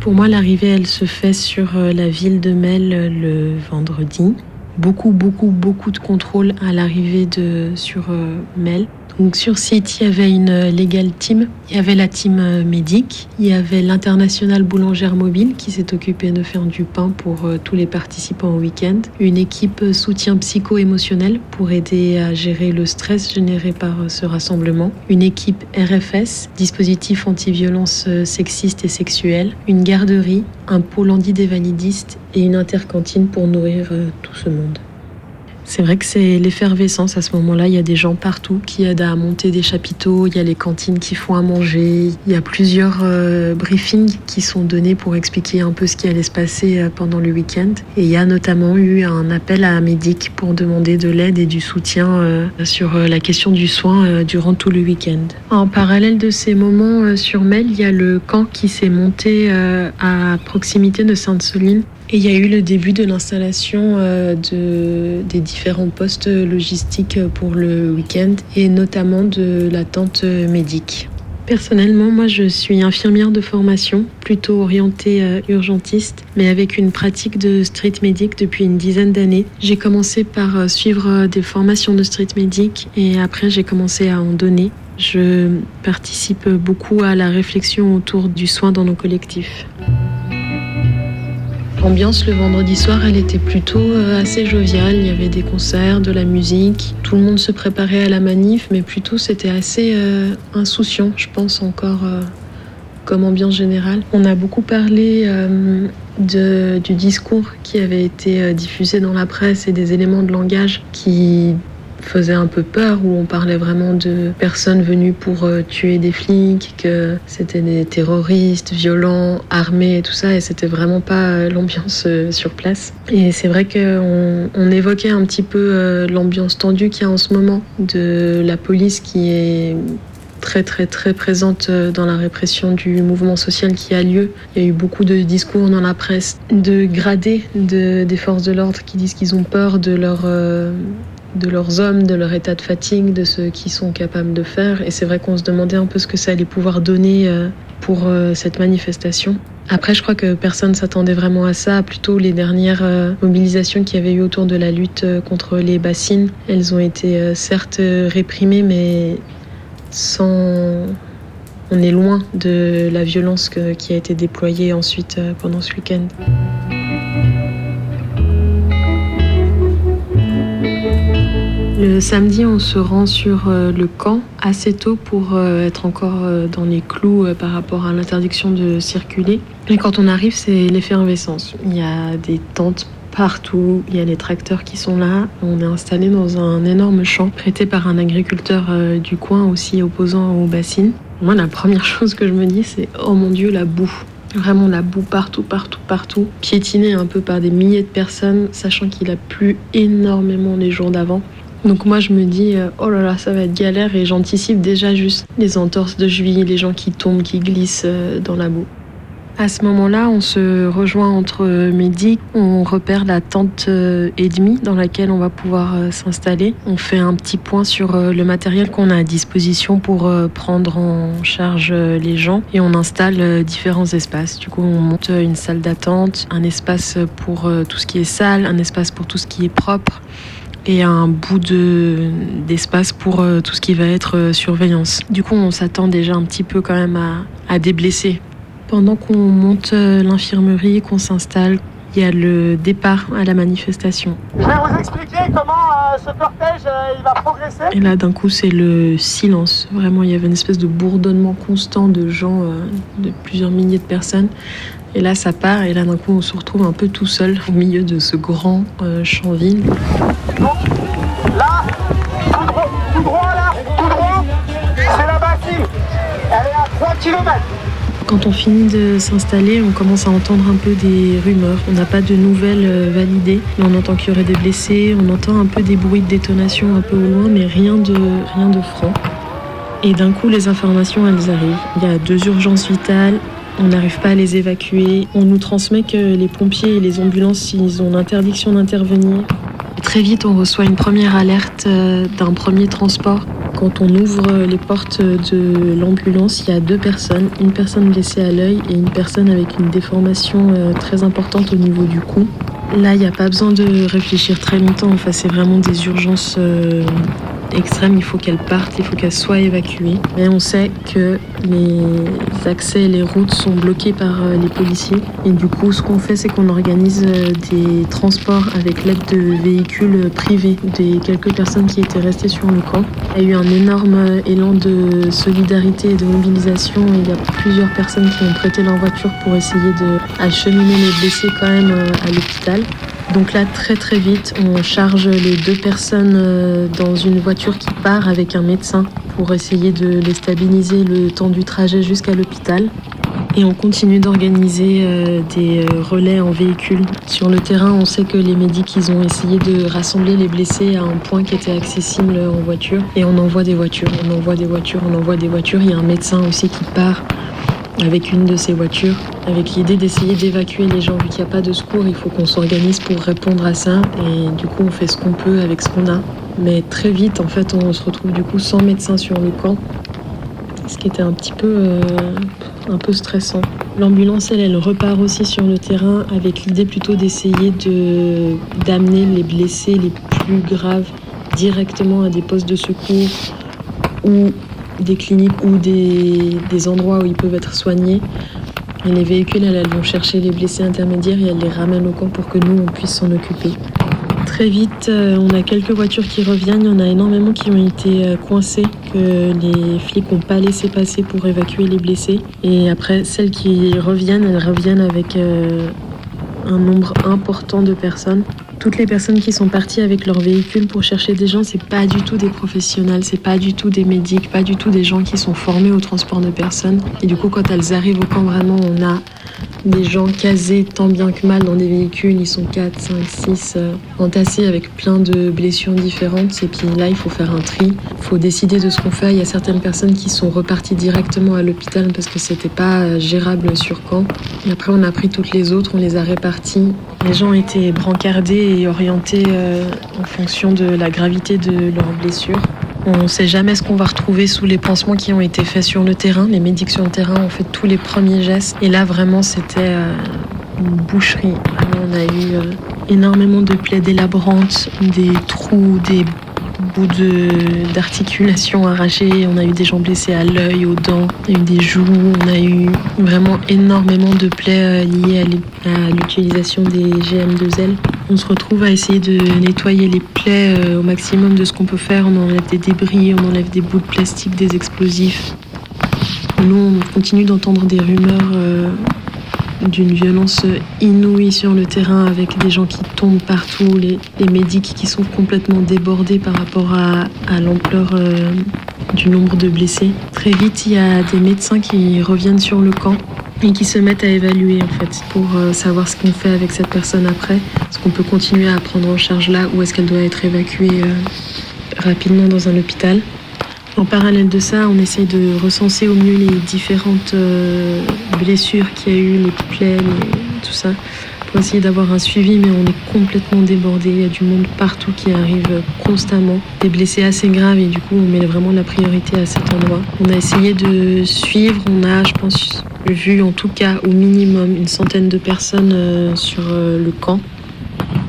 Pour moi, l'arrivée, elle se fait sur euh, la ville de Mel euh, le vendredi. Beaucoup, beaucoup, beaucoup de contrôles à l'arrivée de sur euh, Mel. Donc sur site, il y avait une legal team, il y avait la team euh, médic, il y avait l'international boulangère mobile qui s'est occupée de faire du pain pour euh, tous les participants au week-end, une équipe euh, soutien psycho-émotionnel pour aider à gérer le stress généré par ce rassemblement, une équipe RFS, dispositif anti-violence sexiste et sexuelle, une garderie, un pôle anti-dévalidiste et une intercantine pour nourrir tout ce monde. C'est vrai que c'est l'effervescence à ce moment-là. Il y a des gens partout qui aident à monter des chapiteaux. Il y a les cantines qui font à manger. Il y a plusieurs euh, briefings qui sont donnés pour expliquer un peu ce qui allait se passer euh, pendant le week-end. Et il y a notamment eu un appel à Médic pour demander de l'aide et du soutien euh, sur la question du soin durant tout le week-end. En parallèle de ces moments sur Mel, il y a le camp qui s'est monté à proximité de Sainte-Soline et il y a eu le début de l'installation euh, de, des différents postes logistiques pour le week-end et notamment de la tente médic. Personnellement, moi je suis infirmière de formation, plutôt orientée euh, urgentiste, mais avec une pratique de street medic depuis une dizaine d'années. J'ai commencé par euh, suivre des formations de street medic et après j'ai commencé à en donner. Je participe beaucoup à la réflexion autour du soin dans nos collectifs. L'ambiance le vendredi soir, elle était plutôt euh, assez joviale. Il y avait des concerts, de la musique. Tout le monde se préparait à la manif, mais plutôt c'était assez euh, insouciant, je pense encore euh, comme ambiance générale. On a beaucoup parlé du discours qui avait été diffusé dans la presse et des éléments de langage qui faisaient un peu peur, où on parlait vraiment de personnes venues pour euh, tuer des flics, que c'était des terroristes violents, armés et tout ça, et c'était vraiment pas euh, l'ambiance euh, sur place. Et c'est vrai qu'on on évoquait un petit peu l'ambiance tendue qu'il y a en ce moment de la police qui est très très très présente dans la répression du mouvement social qui a lieu. Il y a eu beaucoup de discours dans la presse de gradés de, des forces de l'ordre qui disent qu'ils ont peur de leur... de leurs hommes, de leur état de fatigue, de ce qu'ils sont capables de faire. Et c'est vrai qu'on se demandait un peu ce que ça allait pouvoir donner euh, pour euh, cette manifestation. Après, je crois que personne s'attendait vraiment à ça. Plutôt les dernières euh, mobilisations qu'il y avait eu autour de la lutte contre les bassines, elles ont été certes réprimées, mais sans... On est loin de la violence qui a été déployée ensuite pendant ce week-end. Le samedi, on se rend sur euh, le camp assez tôt pour euh, être encore euh, dans les clous par rapport à l'interdiction de circuler. Et quand on arrive, c'est l'effervescence. Il y a des tentes partout, il y a les tracteurs qui sont là. On est installé dans un énorme champ prêté par un agriculteur du coin aussi opposant aux bassines. Moi, la première chose que je me dis, c'est oh mon Dieu, la boue. Vraiment la boue partout, partout, partout. Piétinée un peu par des milliers de personnes, sachant qu'il a plu énormément les jours d'avant. Donc moi je me dis euh, oh là là ça va être galère et j'anticipe déjà juste les entorses de cheville, les gens qui tombent, qui glissent euh, dans la boue. À ce moment-là, on se rejoint entre midi, on repère la tente euh, et demie dans laquelle on va pouvoir s'installer. On fait un petit point sur le matériel qu'on a à disposition pour prendre en charge les gens et on installe différents espaces. Du coup, on monte une salle d'attente, un espace pour tout ce qui est salle, un espace pour tout ce qui est propre et un bout de d'espace pour euh, tout ce qui va être euh, surveillance. Du coup, on s'attend déjà un petit peu quand même à, à des blessés. Pendant qu'on monte euh, l'infirmerie, qu'on s'installe, il y a le départ à la manifestation. Je vais vous expliquer comment euh, ce cortège euh, il va progresser. Et là, d'un coup, c'est le silence. Vraiment, il y avait une espèce de bourdonnement constant de gens, euh, de plusieurs milliers de personnes. Et là, ça part, et là, d'un coup, on se retrouve un peu tout seul au milieu de ce grand euh, champ-ville. Là, tout droit, tout droit là, tout droit, c'est la bassine. Elle est à 3 km. Quand on finit de s'installer, on commence à entendre un peu des rumeurs. On n'a pas de nouvelles euh, validées, mais on entend qu'il y aurait des blessés, on entend un peu des bruits de détonation un peu au loin, mais rien de, rien de franc. Et d'un coup, les informations, elles arrivent. Il y a deux urgences vitales, on n'arrive pas à les évacuer. On nous transmet que les pompiers et les ambulances, ils ont l'interdiction d'intervenir. Très vite, on reçoit une première alerte euh, d'un premier transport. Quand on ouvre les portes de l'ambulance, il y a deux personnes, une personne blessée à l'œil et une personne avec une déformation euh, très importante au niveau du cou. Là, il n'y a pas besoin de réfléchir très longtemps. Enfin, c'est vraiment des urgences extrêmes. Il faut qu'elles partent, il faut qu'elles soient évacuées. Mais on sait que les accès et les routes sont bloqués par euh, les policiers. Et du coup, ce qu'on fait, c'est qu'on organise euh, des transports avec l'aide de véhicules privés des quelques personnes qui étaient restées sur le camp. Il y a eu un énorme euh, élan de solidarité et de mobilisation. Il y a plusieurs personnes qui ont prêté leur voiture pour essayer de acheminer les blessés quand même à l'hôpital. Donc là, très très vite, on charge les deux personnes euh, dans une voiture qui part avec un médecin pour essayer de les stabiliser le temps du trajet jusqu'à l'hôpital. Et on continue d'organiser euh, des euh, relais en véhicule. Sur le terrain, on sait que les médics, ils ont essayé de rassembler les blessés à un point qui était accessible en voiture. Et on envoie des voitures, on envoie des voitures, on envoie des voitures. Il y a un médecin aussi qui part avec une de ces voitures, avec l'idée d'essayer d'évacuer les gens. Vu qu'il n'y a pas de secours, il faut qu'on s'organise pour répondre à ça. Et du coup, on fait ce qu'on peut avec ce qu'on a. Mais très vite, en fait, on se retrouve du coup sans médecin sur le camp. Ce qui était un petit peu, euh, stressant. L'ambulance, elle, elle repart aussi sur le terrain avec l'idée plutôt d'essayer de, d'amener les blessés les plus graves directement à des postes de secours ou des cliniques ou des, des endroits où ils peuvent être soignés Et les véhicules, elles, elles vont chercher les blessés intermédiaires et elles les ramènent au camp pour que nous, on puisse s'en occuper. Très vite, euh, on a quelques voitures qui reviennent. Il y en a énormément qui ont été euh, coincées, que les flics n'ont pas laissé passer pour évacuer les blessés. Et après, celles qui reviennent, elles reviennent avec euh, un nombre important de personnes. Toutes les personnes qui sont parties avec leur véhicule pour chercher des gens, c'est pas du tout des professionnels, c'est pas du tout des médics, pas du tout des gens qui sont formés au transport de personnes. Et du coup, quand elles arrivent au camp, vraiment, on a des gens casés tant bien que mal dans des véhicules. Ils sont 4, 5, 6 euh, entassés avec plein de blessures différentes. Et puis là, il faut faire un tri. Il faut décider de ce qu'on fait. Il y a certaines personnes qui sont reparties directement à l'hôpital parce que c'était pas euh, gérable sur camp. Et après, on a pris toutes les autres, on les a réparties. Les gens étaient brancardés et orientés euh, en fonction de la gravité de leurs blessures. On ne sait jamais ce qu'on va retrouver sous les pansements qui ont été faits sur le terrain. Les médics sur le terrain ont fait tous les premiers gestes. Et là, vraiment, c'était euh, une boucherie. On a eu euh, énormément de plaies délabrantes, des trous, des bouts de- d'articulation arrachés. On a eu des gens blessés à l'œil, aux dents, on a eu des joues. On a eu vraiment énormément de plaies liées à l'utilisation des GM2L. On se retrouve à essayer de nettoyer les plaies euh, au maximum de ce qu'on peut faire. On enlève des débris, on enlève des bouts de plastique, des explosifs. Nous, on continue d'entendre des rumeurs euh, d'une violence inouïe sur le terrain avec des gens qui tombent partout, les, les médics qui sont complètement débordés par rapport à, l'ampleur euh, du nombre de blessés. Très vite, il y a des médecins qui reviennent sur le camp et qui se mettent à évaluer en fait pour euh, savoir ce qu'on fait avec cette personne après. Est-ce qu'on peut continuer à prendre en charge là ou est-ce qu'elle doit être évacuée euh, rapidement dans un hôpital? En parallèle de ça, on essaye de recenser au mieux les différentes euh, blessures qu'il y a eu, les plaies, tout ça, pour essayer d'avoir un suivi, mais on est complètement débordé. Il y a du monde partout qui arrive constamment, des blessés assez graves, et du coup, on met vraiment la priorité à cet endroit. On a essayé de suivre, on a, je pense, vu en tout cas au minimum une centaine de personnes euh, sur euh, le camp.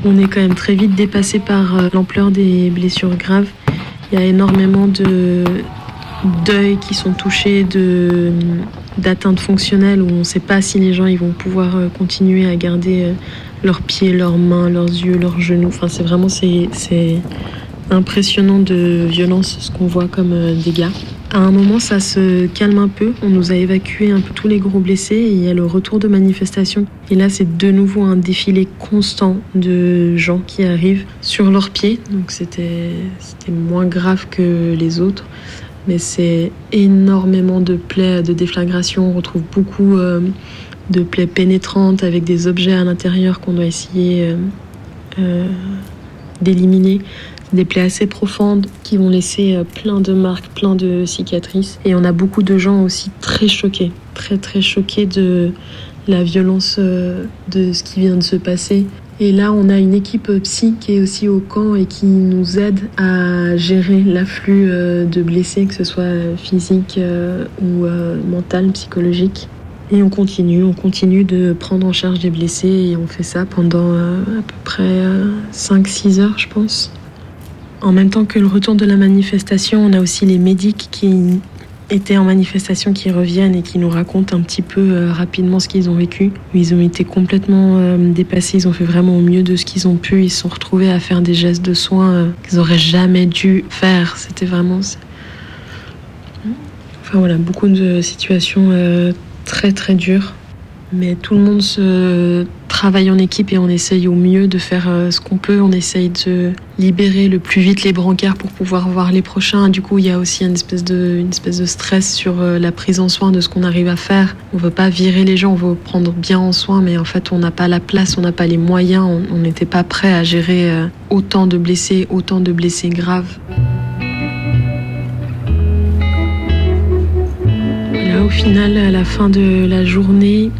On est quand même très vite dépassé par euh, l'ampleur des blessures graves. Il y a énormément de deuils qui sont touchés, d'atteintes fonctionnelles où on ne sait pas si les gens ils vont pouvoir euh, continuer à garder euh, leurs pieds, leurs mains, leurs yeux, leurs genoux. Enfin, c'est vraiment c'est impressionnant de violence ce qu'on voit comme euh, dégâts. À un moment, ça se calme un peu. On nous a évacué un peu tous les gros blessés et il y a le retour de manifestation. Et là, c'est de nouveau un défilé constant de gens qui arrivent sur leurs pieds. Donc c'était moins grave que les autres. Mais c'est énormément de plaies de déflagration. On retrouve beaucoup euh, de plaies pénétrantes avec des objets à l'intérieur qu'on doit essayer euh, euh, d'éliminer. Des plaies assez profondes qui vont laisser plein de marques, plein de cicatrices. Et on a beaucoup de gens aussi très choqués, très très choqués de la violence de ce qui vient de se passer. Et là, on a une équipe psy qui est aussi au camp et qui nous aide à gérer l'afflux euh, de blessés, que ce soit physique euh, ou euh, mental, psychologique. Et on continue, on continue de prendre en charge les blessés et on fait ça pendant à peu près 5-6 heures, je pense. En même temps que le retour de la manifestation, on a aussi les médics qui étaient en manifestation qui reviennent et qui nous racontent un petit peu euh, rapidement ce qu'ils ont vécu. Ils ont été complètement euh, dépassés, ils ont fait vraiment au mieux de ce qu'ils ont pu. Ils se sont retrouvés à faire des gestes de soins euh, qu'ils auraient jamais dû faire. C'était vraiment. Enfin voilà, beaucoup de situations très très dures. Mais tout le monde se travaille en équipe et on essaye au mieux de faire euh, ce qu'on peut. On essaye de libérer le plus vite les brancards pour pouvoir voir les prochains. Du coup, il y a aussi une espèce de, une espèce de stress sur euh, la prise en soin de ce qu'on arrive à faire. On veut pas virer les gens, on veut prendre bien en soin, mais en fait, on n'a pas la place, on n'a pas les moyens, on on n'était pas prêt à gérer euh, autant de blessés, autant de blessés graves. Là, au final, à la fin de la journée,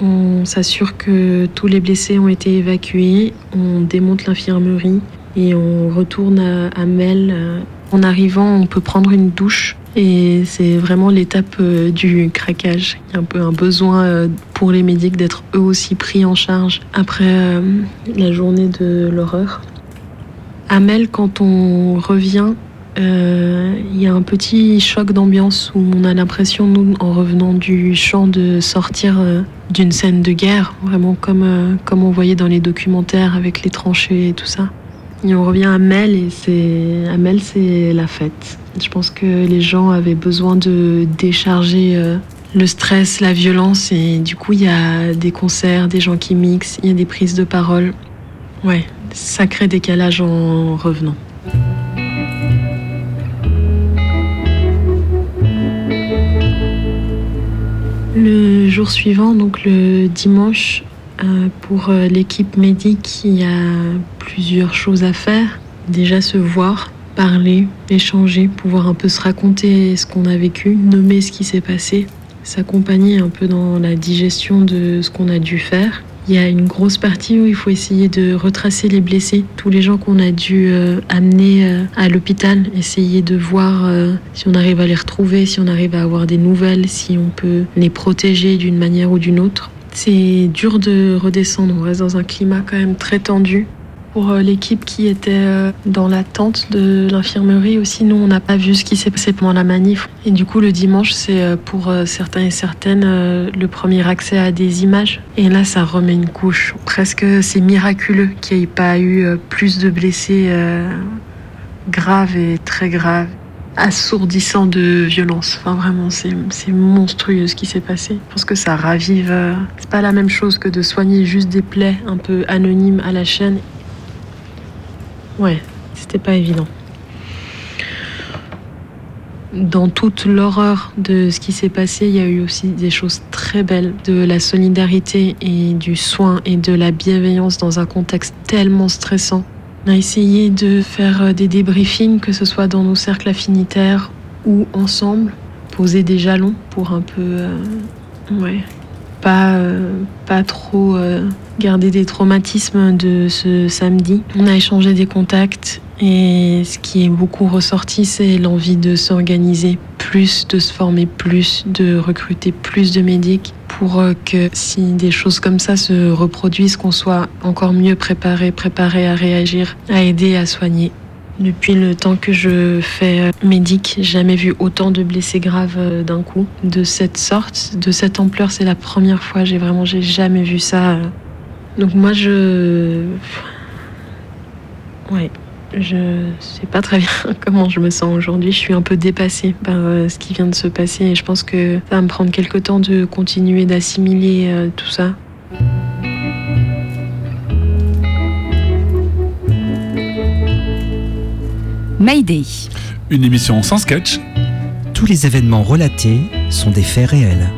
on s'assure que tous les blessés ont été évacués, on démonte l'infirmerie et on retourne à, à Mel. En arrivant, on peut prendre une douche et c'est vraiment l'étape euh, du craquage. Il y a un peu un besoin euh, pour les médics d'être eux aussi pris en charge après euh, la journée de l'horreur. À Mel, quand on revient, il y a un petit choc d'ambiance où on a l'impression, nous, en revenant du champ, de sortir d'une scène de guerre, vraiment comme, euh, comme on voyait dans les documentaires avec les tranchées et tout ça. Et on revient à Mel et c'est à Mel c'est la fête. Je pense que les gens avaient besoin de décharger euh, le stress, la violence et du coup il y a des concerts, des gens qui mixent, il y a des prises de parole. Ouais, sacré décalage en revenant. Le jour suivant, donc le dimanche, euh, pour euh, l'équipe médic, il y a plusieurs choses à faire. Déjà se voir, parler, échanger, pouvoir un peu se raconter ce qu'on a vécu, nommer ce qui s'est passé, s'accompagner un peu dans la digestion de ce qu'on a dû faire. Il y a une grosse partie où il faut essayer de retracer les blessés, tous les gens qu'on a dû euh, amener euh, à l'hôpital, essayer de voir euh, si on arrive à les retrouver, si on arrive à avoir des nouvelles, si on peut les protéger d'une manière ou d'une autre. C'est dur de redescendre, on reste dans un climat quand même très tendu. Pour euh, l'équipe qui était euh, dans l'attente de l'infirmerie aussi, nous on n'a pas vu ce qui s'est passé pendant la manif. Et du coup le dimanche c'est euh, pour certains et certaines le premier accès à des images. Et là ça remet une couche. Presque c'est miraculeux qu'il n'y ait pas eu plus de blessés graves et très graves assourdissant de violence. Enfin, vraiment, c'est monstrueux ce qui s'est passé. Je pense que ça ravive. C'est pas la même chose que de soigner juste des plaies un peu anonymes à la chaîne. Ouais, c'était pas évident. Dans toute l'horreur de ce qui s'est passé, il y a eu aussi des choses très belles, de la solidarité et du soin et de la bienveillance dans un contexte tellement stressant. On a essayé de faire euh, des débriefings, que ce soit dans nos cercles affinitaires ou ensemble, poser des jalons pour un peu, euh, ouais, pas, euh, pas trop euh, garder des traumatismes de ce samedi. On a échangé des contacts et ce qui est beaucoup ressorti, c'est l'envie de s'organiser plus, de se former plus, de recruter plus de médics pour euh, que si des choses comme ça se reproduisent, qu'on soit encore mieux préparé, préparé à réagir, à aider, à soigner. Depuis le temps que je fais euh, médic, jamais vu autant de blessés graves euh, d'un coup, de cette sorte, de cette ampleur. C'est la première fois. J'ai vraiment, j'ai jamais vu ça. euh. Donc moi, je, ouais, je sais pas très bien comment je me sens aujourd'hui. Je suis un peu dépassée par ce qui vient de se passer et je pense que ça va me prendre quelque temps de continuer d'assimiler tout ça. Mayday. Une émission sans sketch. Tous les événements relatés sont des faits réels.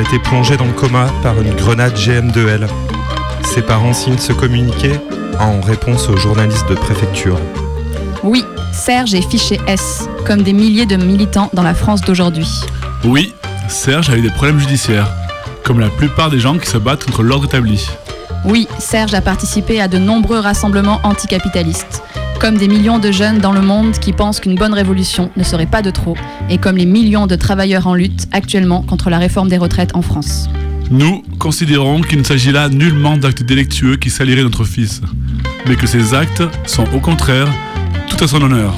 A été plongé dans le coma par une grenade GM2L. Ses parents signent ce communiqué en réponse aux journalistes de préfecture. Oui, Serge est fiché S, comme des milliers de militants dans la France d'aujourd'hui. Oui, Serge a eu des problèmes judiciaires, comme la plupart des gens qui se battent contre l'ordre établi. Oui, Serge a participé à de nombreux rassemblements anticapitalistes, comme des millions de jeunes dans le monde qui pensent qu'une bonne révolution ne serait pas de trop, et comme les millions de travailleurs en lutte actuellement contre la réforme des retraites en France. Nous considérons qu'il ne s'agit là nullement d'actes délictueux qui saliraient notre fils, mais que ces actes sont au contraire tout à son honneur.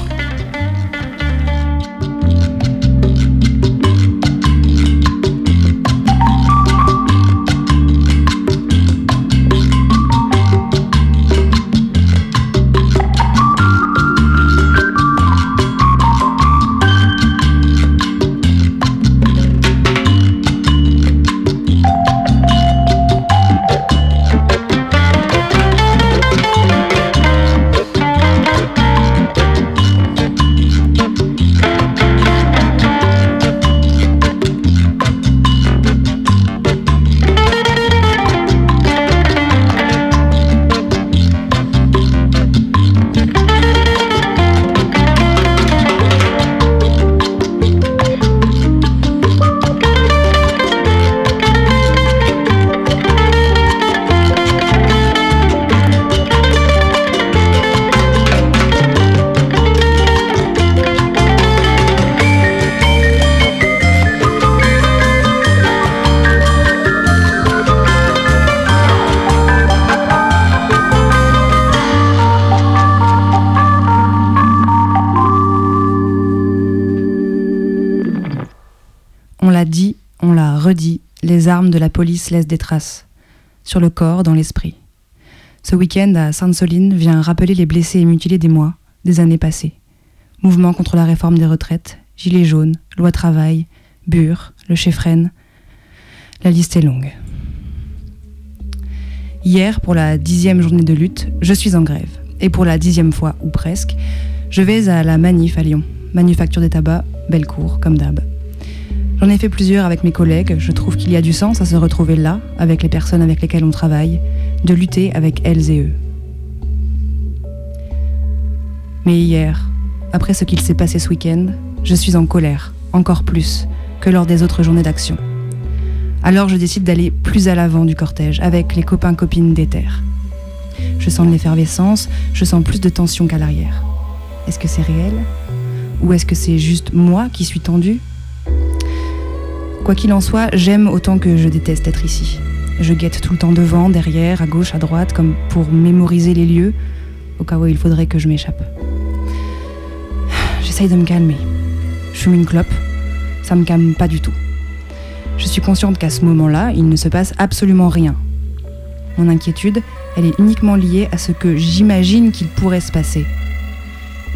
De la police laissent des traces. Sur le corps, dans l'esprit. Ce week-end à Sainte-Soline vient rappeler les blessés et mutilés des mois, des années passées. Mouvement contre la réforme des retraites, gilets jaunes, loi travail, Bure, le Chefren. La liste est longue. Hier, pour la dixième journée de lutte, je suis en grève. Et pour la dixième fois, ou presque, je vais à la Manif à Lyon. Manufacture des tabacs, Bellecour, comme d'hab. J'en ai fait plusieurs avec mes collègues. Je trouve qu'il y a du sens à se retrouver là, avec les personnes avec lesquelles on travaille, de lutter avec elles et eux. Mais hier, après ce qu'il s'est passé ce week-end, je suis en colère, encore plus que lors des autres journées d'action. Alors je décide d'aller plus à l'avant du cortège, avec les copains-copines d'Ether. Je sens de l'effervescence, je sens plus de tension qu'à l'arrière. Est-ce que c'est réel? Ou est-ce que c'est juste moi qui suis tendue? Quoi qu'il en soit, j'aime autant que je déteste être ici. Je guette tout le temps devant, derrière, à gauche, à droite, comme pour mémoriser les lieux, au cas où il faudrait que je m'échappe. J'essaye de me calmer. Je fume une clope, ça me calme pas du tout. Je suis consciente qu'à ce moment-là, il ne se passe absolument rien. Mon inquiétude, elle est uniquement liée à ce que j'imagine qu'il pourrait se passer.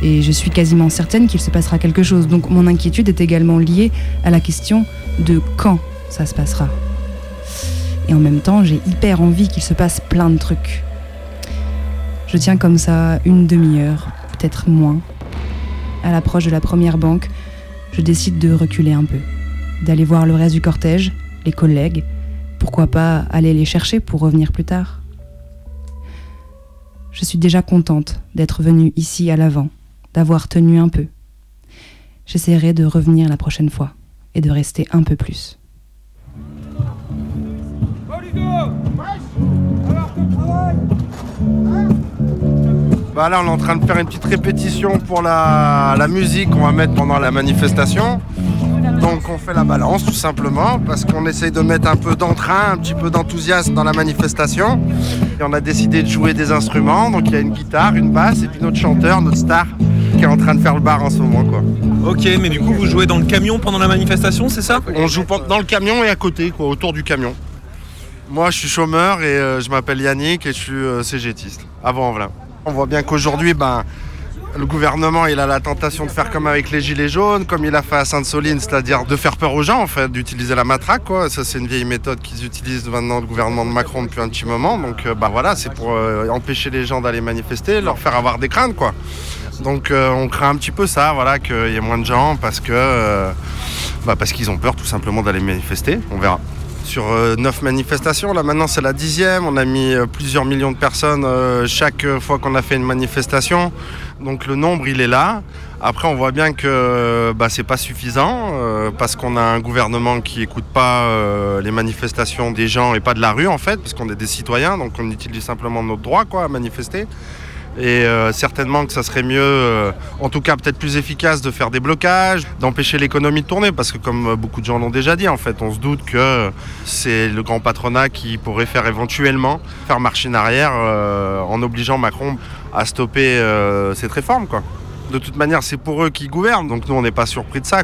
Et je suis quasiment certaine qu'il se passera quelque chose. Donc mon inquiétude est également liée à la question de quand ça se passera. Et en même temps, j'ai hyper envie qu'il se passe plein de trucs. Je tiens comme ça une demi-heure, peut-être moins. À l'approche de la première banque, je décide de reculer un peu, d'aller voir le reste du cortège, les collègues, pourquoi pas aller les chercher pour revenir plus tard. Je suis déjà contente d'être venue ici à l'avant, d'avoir tenu un peu. J'essaierai de revenir la prochaine fois et de rester un peu plus. Bah là, on est en train de faire une petite répétition pour la, la musique qu'on va mettre pendant la manifestation. Donc on fait la balance tout simplement parce qu'on essaye de mettre un peu d'entrain, un petit peu d'enthousiasme dans la manifestation. Et on a décidé de jouer des instruments. Donc il y a une guitare, une basse et puis notre chanteur, notre star qui est en train de faire le bar en ce moment quoi. Ok, mais du coup vous jouez dans le camion pendant la manifestation, c'est ça? On joue dans le camion et à côté quoi, autour du camion. Moi je suis chômeur et euh, je m'appelle Yannick et je suis euh, cégétiste. Avant voilà. On voit bien qu'aujourd'hui ben le gouvernement il a la tentation de faire comme avec les gilets jaunes, comme il a fait à Sainte-Soline, c'est-à-dire de faire peur aux gens en fait, d'utiliser la matraque quoi. Ça c'est une vieille méthode qu'ils utilisent maintenant le gouvernement de Macron depuis un petit moment. Donc euh, bah voilà, c'est pour euh, empêcher les gens d'aller manifester, leur faire avoir des craintes quoi. Donc euh, on craint un petit peu ça, voilà, qu'il y ait moins de gens parce que Bah, parce qu'ils ont peur tout simplement d'aller manifester, on verra. Sur euh, neuf manifestations, là maintenant c'est la dixième, on a mis euh, plusieurs millions de personnes euh, chaque fois qu'on a fait une manifestation, donc le nombre il est là. Après on voit bien que bah, c'est pas suffisant euh, parce qu'on a un gouvernement qui écoute pas euh, les manifestations des gens et pas de la rue en fait, parce qu'on est des citoyens, donc on utilise simplement notre droit quoi, à manifester. Et euh, certainement que ça serait mieux, euh, en tout cas peut-être plus efficace de faire des blocages, d'empêcher l'économie de tourner, parce que comme euh, beaucoup de gens l'ont déjà dit, en fait, on se doute que c'est le grand patronat qui pourrait faire éventuellement faire marche en arrière en obligeant Macron à stopper cette réforme, quoi. De toute manière, c'est pour eux qui gouvernent, donc nous, on n'est pas surpris de ça.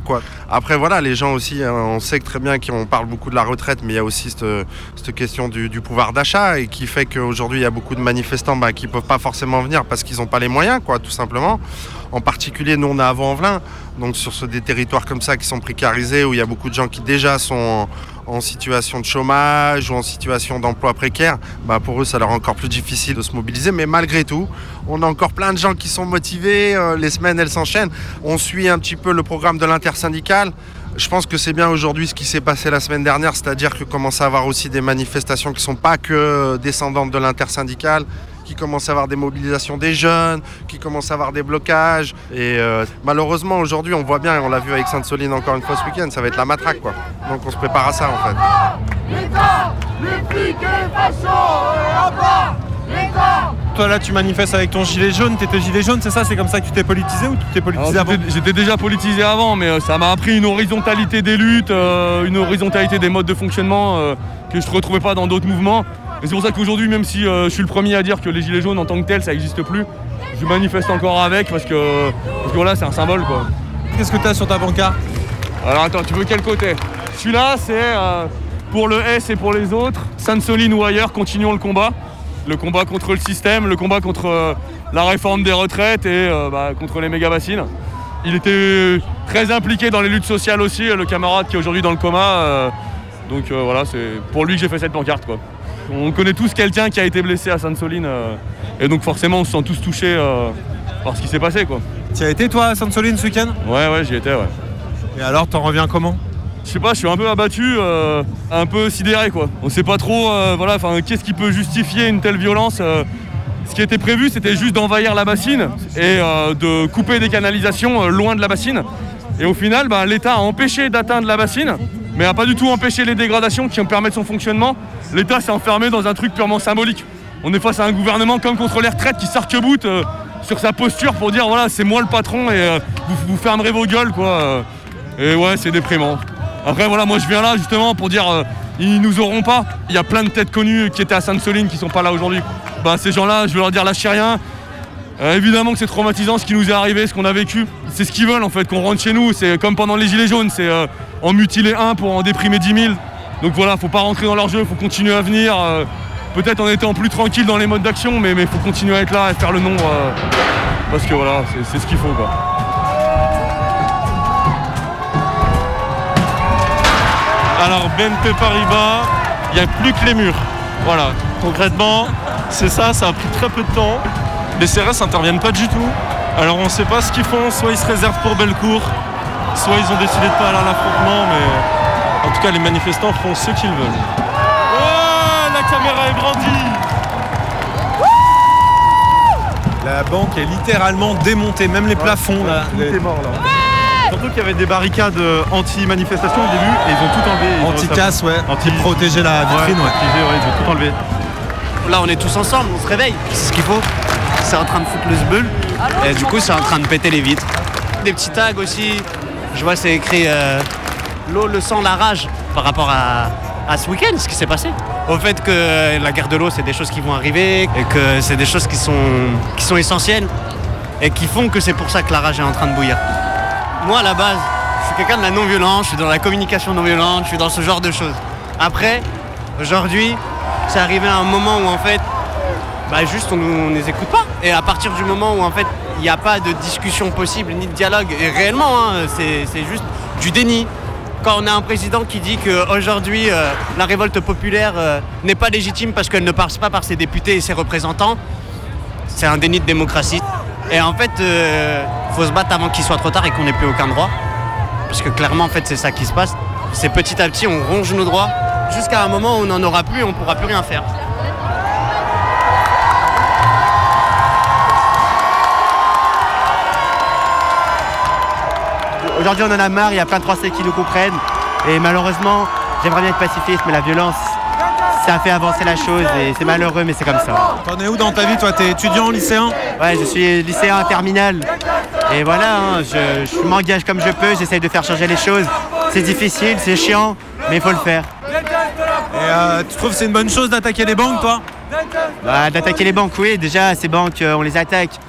Après, voilà, les gens aussi, hein, on sait très bien qu'on parle beaucoup de la retraite, mais il y a aussi cette, question du, pouvoir d'achat et qui fait qu'aujourd'hui, il y a beaucoup de manifestants bah, qui ne peuvent pas forcément venir parce qu'ils n'ont pas les moyens, quoi, tout simplement. En particulier, nous, on est à Vaux-en-Velin, donc sur des territoires comme ça qui sont précarisés, où il y a beaucoup de gens qui déjà sont en situation de chômage ou en situation d'emploi précaire, bah, pour eux, ça leur est encore plus difficile de se mobiliser. Mais malgré tout, on a encore plein de gens qui sont motivés, euh, les semaines, elles s'enchaînent. On suit un petit peu le programme de l'intersyndicale. Je pense que c'est bien aujourd'hui ce qui s'est passé la semaine dernière, c'est-à-dire que commence à avoir aussi des manifestations qui ne sont pas que descendantes de l'intersyndicale, qui commencent à avoir des mobilisations des jeunes, qui commencent à avoir des blocages. Et euh, malheureusement aujourd'hui, on voit bien, et on l'a vu avec Sainte-Soline encore une fois ce week-end, ça va être la matraque quoi. Donc on se prépare à ça en fait. Toi là tu manifestes avec ton gilet jaune, t'étais gilet jaune, c'est ça? C'est comme ça que tu t'es politisé ou tu t'es politisé Alors, avant? j'étais- J'étais déjà politisé avant, mais euh, ça m'a appris une horizontalité des luttes, euh, une horizontalité des modes de fonctionnement euh, que je ne retrouvais pas dans d'autres mouvements. Et c'est pour ça qu'aujourd'hui, même si euh, je suis le premier à dire que les gilets jaunes en tant que tels, ça n'existe plus, je manifeste encore avec parce que, parce que voilà, c'est un symbole quoi. Qu'est-ce que tu as sur ta pancarte? Alors attends, tu veux quel côté? Celui-là, c'est euh, pour le S et pour les autres. Sainte-Soline ou ailleurs, continuons le combat. Le combat contre le système, le combat contre euh, la réforme des retraites et bah, contre les méga-bassines. Il était très impliqué dans les luttes sociales aussi, le camarade qui est aujourd'hui dans le coma. donc voilà, c'est pour lui que j'ai fait cette pancarte. Quoi. On connaît tous quelqu'un qui a été blessé à Sainte-Soline. euh, et donc forcément, on se sent tous touchés euh, par ce qui s'est passé. Quoi. Tu as été toi à Sainte-Soline ce week-end? Ouais, ouais, j'y étais, ouais. Et alors, t'en reviens comment? Je sais pas, je suis un peu abattu, euh, un peu sidéré quoi. On sait pas trop, euh, voilà, enfin, qu'est-ce qui peut justifier une telle violence euh, Ce qui était prévu, c'était juste d'envahir la bassine et de couper des canalisations loin de la bassine. Et au final, bah, l'État a empêché d'atteindre la bassine, mais a pas du tout empêché les dégradations qui permettent son fonctionnement. L'État s'est enfermé dans un truc purement symbolique. On est face à un gouvernement comme contre les retraites qui s'arc-boute euh, sur sa posture pour dire voilà, c'est moi le patron et euh, vous, fermerez vos gueules quoi. euh. Et ouais, c'est déprimant. Après, voilà, moi je viens là justement pour dire euh, ils nous auront pas. Il y a plein de têtes connues qui étaient à Sainte-Soline qui sont pas là aujourd'hui. Bah, ces gens-là, je veux leur dire lâchez rien. Évidemment que c'est traumatisant ce qui nous est arrivé, ce qu'on a vécu. C'est ce qu'ils veulent en fait, qu'on rentre chez nous. C'est comme pendant les Gilets jaunes, c'est en mutiler un pour en déprimer 10 000. Donc voilà, faut pas rentrer dans leur jeu, faut continuer à venir. euh, Peut-être en étant plus tranquille dans les modes d'action, mais il faut continuer à être là et faire le nom. euh, parce que voilà, c'est- c'est ce qu'il faut quoi. Alors BNP Paribas, il n'y a plus que les murs. Voilà, concrètement, c'est ça, ça a pris très peu de temps. Les CRS n'interviennent pas du tout. Alors on ne sait pas ce qu'ils font, soit ils se réservent pour Bellecour, soit ils ont décidé de pas aller à l'affrontement, mais en tout cas les manifestants font ce qu'ils veulent. Ouais, la caméra est brandie La banque est littéralement démontée, même les plafonds là. Tout est mort là. Surtout qu'il y avait des barricades euh, anti-manifestation au début et ils ont tout enlevé. Anti-casse, ouais, qui protégeait la vitrine, ouais. protéger, ouais, ils ont tout enlevé. Là, on est tous ensemble, on se réveille. C'est ce qu'il faut. C'est en train de foutre le zbeul. Et du coup, c'est en train de péter les vitres. Des petits tags aussi. Je vois, c'est écrit euh, l'eau, le sang, la rage par rapport à, ce week-end, ce qui s'est passé. Au fait que la guerre de l'eau, c'est des choses qui vont arriver et que c'est des choses qui sont, qui sont essentielles et qui font que c'est pour ça que la rage est en train de bouillir. Moi, à la base, je suis quelqu'un de la non-violence, je suis dans la communication non-violente, je suis dans ce genre de choses. Après, aujourd'hui, c'est arrivé à un moment où en fait, bah juste on ne les écoute pas. Et à partir du moment où en fait, il n'y a pas de discussion possible ni de dialogue, et réellement, hein, c'est juste du déni. Quand on a un président qui dit qu'aujourd'hui, euh, la révolte populaire euh, n'est pas légitime parce qu'elle ne passe pas par ses députés et ses représentants, c'est un déni de démocratie. Et en fait, il faut se battre avant qu'il soit trop tard et qu'on n'ait plus aucun droit. parce que clairement en fait c'est ça qui se passe. C'est petit à petit on ronge nos droits jusqu'à un moment où on n'en aura plus et on ne pourra plus rien faire. Aujourd'hui on en a marre, il y a plein de Français qui nous comprennent et malheureusement j'aimerais bien être pacifiste mais la violence ça fait avancer la chose et c'est malheureux mais c'est comme ça. T'en es où dans ta vie toi? T'es étudiant, lycéen? Ouais, je suis lycéen terminal. Et voilà, hein, je, je m'engage comme je peux, j'essaye de faire changer les choses. C'est difficile, c'est chiant, mais il faut le faire. Et euh, tu trouves que c'est une bonne chose d'attaquer les banques toi? Bah, d'attaquer les banques, oui, déjà, ces banques, euh, on les attaque.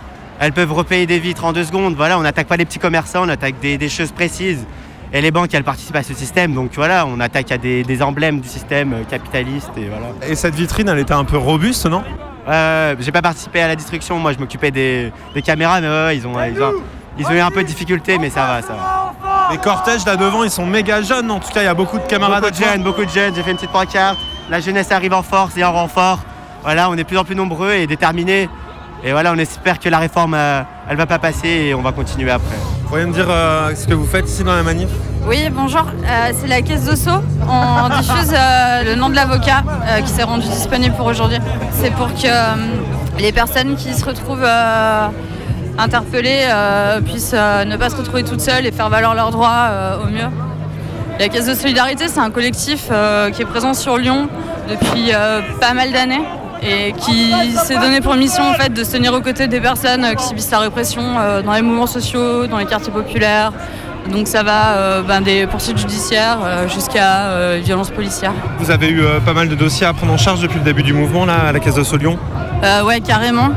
Elles peuvent repayer des vitres en deux secondes. Voilà, on n'attaque pas les petits commerçants, on attaque des, des choses précises. Et les banques, elles participent à ce système. Donc voilà, on attaque à des, des emblèmes du système euh, capitaliste. Et voilà. Et cette vitrine, elle était un peu robuste, non? Euh, j'ai pas participé à la destruction, moi je m'occupais des, des caméras, mais ouais, ils, ont, ils, ont, ils ont eu un peu de difficulté, mais ça va, ça va. Les cortèges là devant, ils sont méga jeunes. En tout cas, il y a beaucoup de camarades. Beaucoup de jeunes, beaucoup de jeunes. J'ai fait une petite pancarte. La jeunesse arrive en force et en renfort. Voilà, on est de plus en plus nombreux et déterminés. Et voilà, on espère que la réforme, euh, elle va pas passer et on va continuer après. Vous pourriez me dire euh, ce que vous faites ici dans la manif? Oui, bonjour. Euh, c'est la caisse d'Osso. On diffuse euh, le nom de l'avocat euh, qui s'est rendu disponible pour aujourd'hui. C'est pour que euh, les personnes qui se retrouvent euh, interpellées euh, puissent euh, ne pas se retrouver toutes seules et faire valoir leurs droits euh, au mieux. La Caisse de Solidarité, c'est un collectif euh, qui est présent sur Lyon depuis euh, pas mal d'années et qui s'est donné pour mission en fait, de se tenir aux côtés des personnes euh, qui subissent la répression euh, dans les mouvements sociaux, dans les quartiers populaires. Donc ça va euh, ben, des poursuites judiciaires jusqu'à violences policières. Vous avez eu pas mal de dossiers à prendre en charge depuis le début du mouvement là, à la Caisse de Solion Euh, ouais, carrément.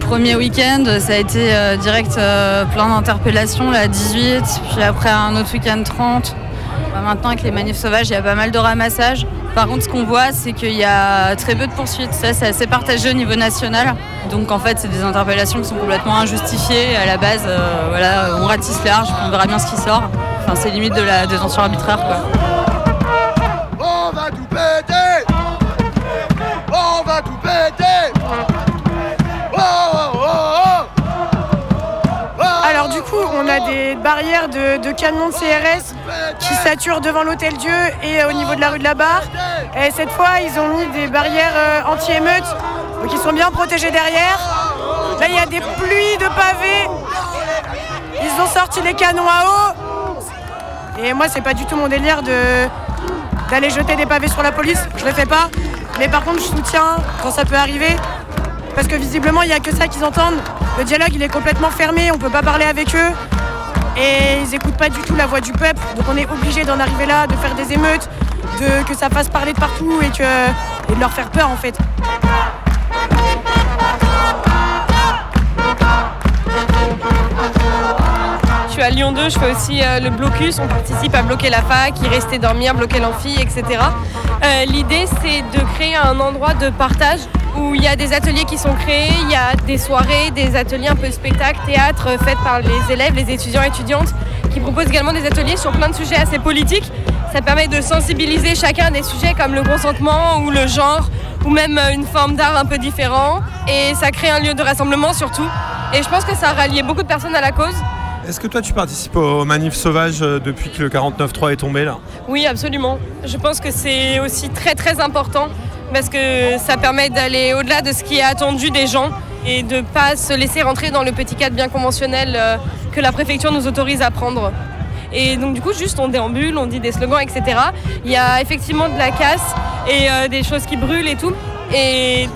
Premier week-end, ça a été euh, direct euh, plein d'interpellations, la 18, puis après un autre week-end 30. Bah, maintenant, avec les manifs sauvages, il y a pas mal de ramassage. Par contre, ce qu'on voit, c'est qu'il y a très peu de poursuites. Ça, c'est assez partagé au niveau national. Donc, en fait, c'est des interpellations qui sont complètement injustifiées. À la base, euh, voilà, on ratisse large, on verra bien ce qui sort. Enfin, c'est limite de la détention arbitraire, quoi. On va tout péter On va tout péter des barrières de, de camions de CRS qui saturent devant l'Hôtel Dieu et euh, au niveau de la rue de la Barre. Et cette fois, ils ont mis des barrières euh, anti-émeutes, donc ils sont bien protégés derrière. Là, il y a des pluies de pavés. Ils ont sorti les canons à eau. Et moi, c'est pas du tout mon délire d'aller jeter des pavés sur la police. Je le fais pas. Mais par contre, je soutiens quand ça peut arriver. Parce que visiblement, il n'y a que ça qu'ils entendent. Le dialogue, il est complètement fermé, on peut pas parler avec eux. Et ils écoutent pas du tout la voix du peuple. Donc on est obligé d'en arriver là, de faire des émeutes, de, que ça fasse parler de partout et de leur faire peur en fait. Je suis à Lyon 2, je fais aussi euh, le blocus, on participe à bloquer la fac, y rester dormir, bloquer l'amphi, etc. Euh, L'idée c'est de créer un endroit de partage où il y a des ateliers qui sont créés, il y a des soirées, des ateliers un peu spectacle, théâtre euh, faits par les élèves, les étudiants et étudiantes qui proposent également des ateliers sur plein de sujets assez politiques. Ça permet de sensibiliser chacun à des sujets comme le consentement ou le genre ou même euh, une forme d'art un peu différent et ça crée un lieu de rassemblement surtout. Et je pense que ça a rallié beaucoup de personnes à la cause. Est-ce que toi tu participes aux manifs sauvages euh, depuis que le 49.3 est tombé là? Oui, absolument. Je pense que c'est aussi très très important parce que ça permet d'aller au-delà de ce qui est attendu des gens et de ne pas se laisser rentrer dans le petit cadre bien conventionnel euh, que la préfecture nous autorise à prendre. Et donc du coup, juste on déambule, on dit des slogans, etc. Il y a effectivement de la casse et euh, des choses qui brûlent et tout. Et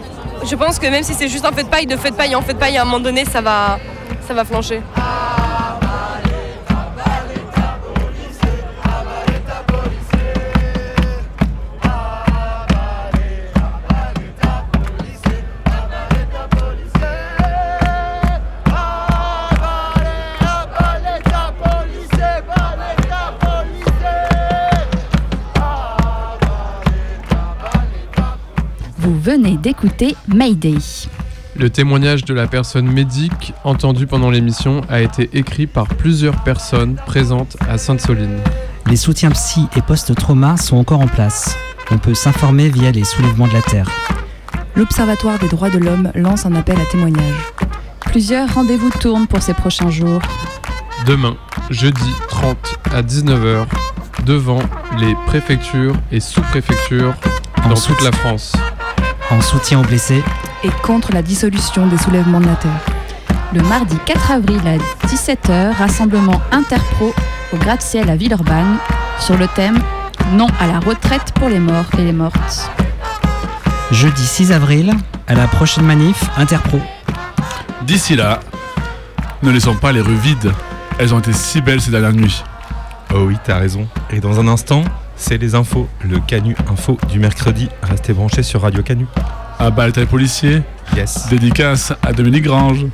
je pense que même si c'est juste un feu de paille, de feu de paille en feu de paille, à un moment donné, ça va, ça va flancher. Venez d'écouter Mayday. Le témoignage de la personne médique entendue pendant l'émission a été écrit par plusieurs personnes présentes à Sainte-Soline. Les soutiens psy et post-trauma sont encore en place. On peut s'informer via les soulèvements de la Terre. L'Observatoire des droits de l'homme lance un appel à témoignage. Plusieurs rendez-vous tournent pour ces prochains jours. Demain, jeudi 30 à 19h devant les préfectures et sous-préfectures dans toute la France. En soutien aux blessés, Et contre la dissolution des soulèvements de la Terre. Le mardi 4 avril à 17h, rassemblement interpro au gratte-ciel à Villeurbanne sur le thème Non à la retraite pour les morts et les mortes. jeudi 6 avril, à la prochaine manif Interpro. D'ici là, ne laissons pas les rues vides. Elles ont été si belles ces dernières nuits. Oh oui, t'as raison. Et dans un instant, c'est les infos, le Canu Info du mercredi. Restez branchés sur Radio Canu. À Balta policier, Yes. dédicace à Dominique Grange.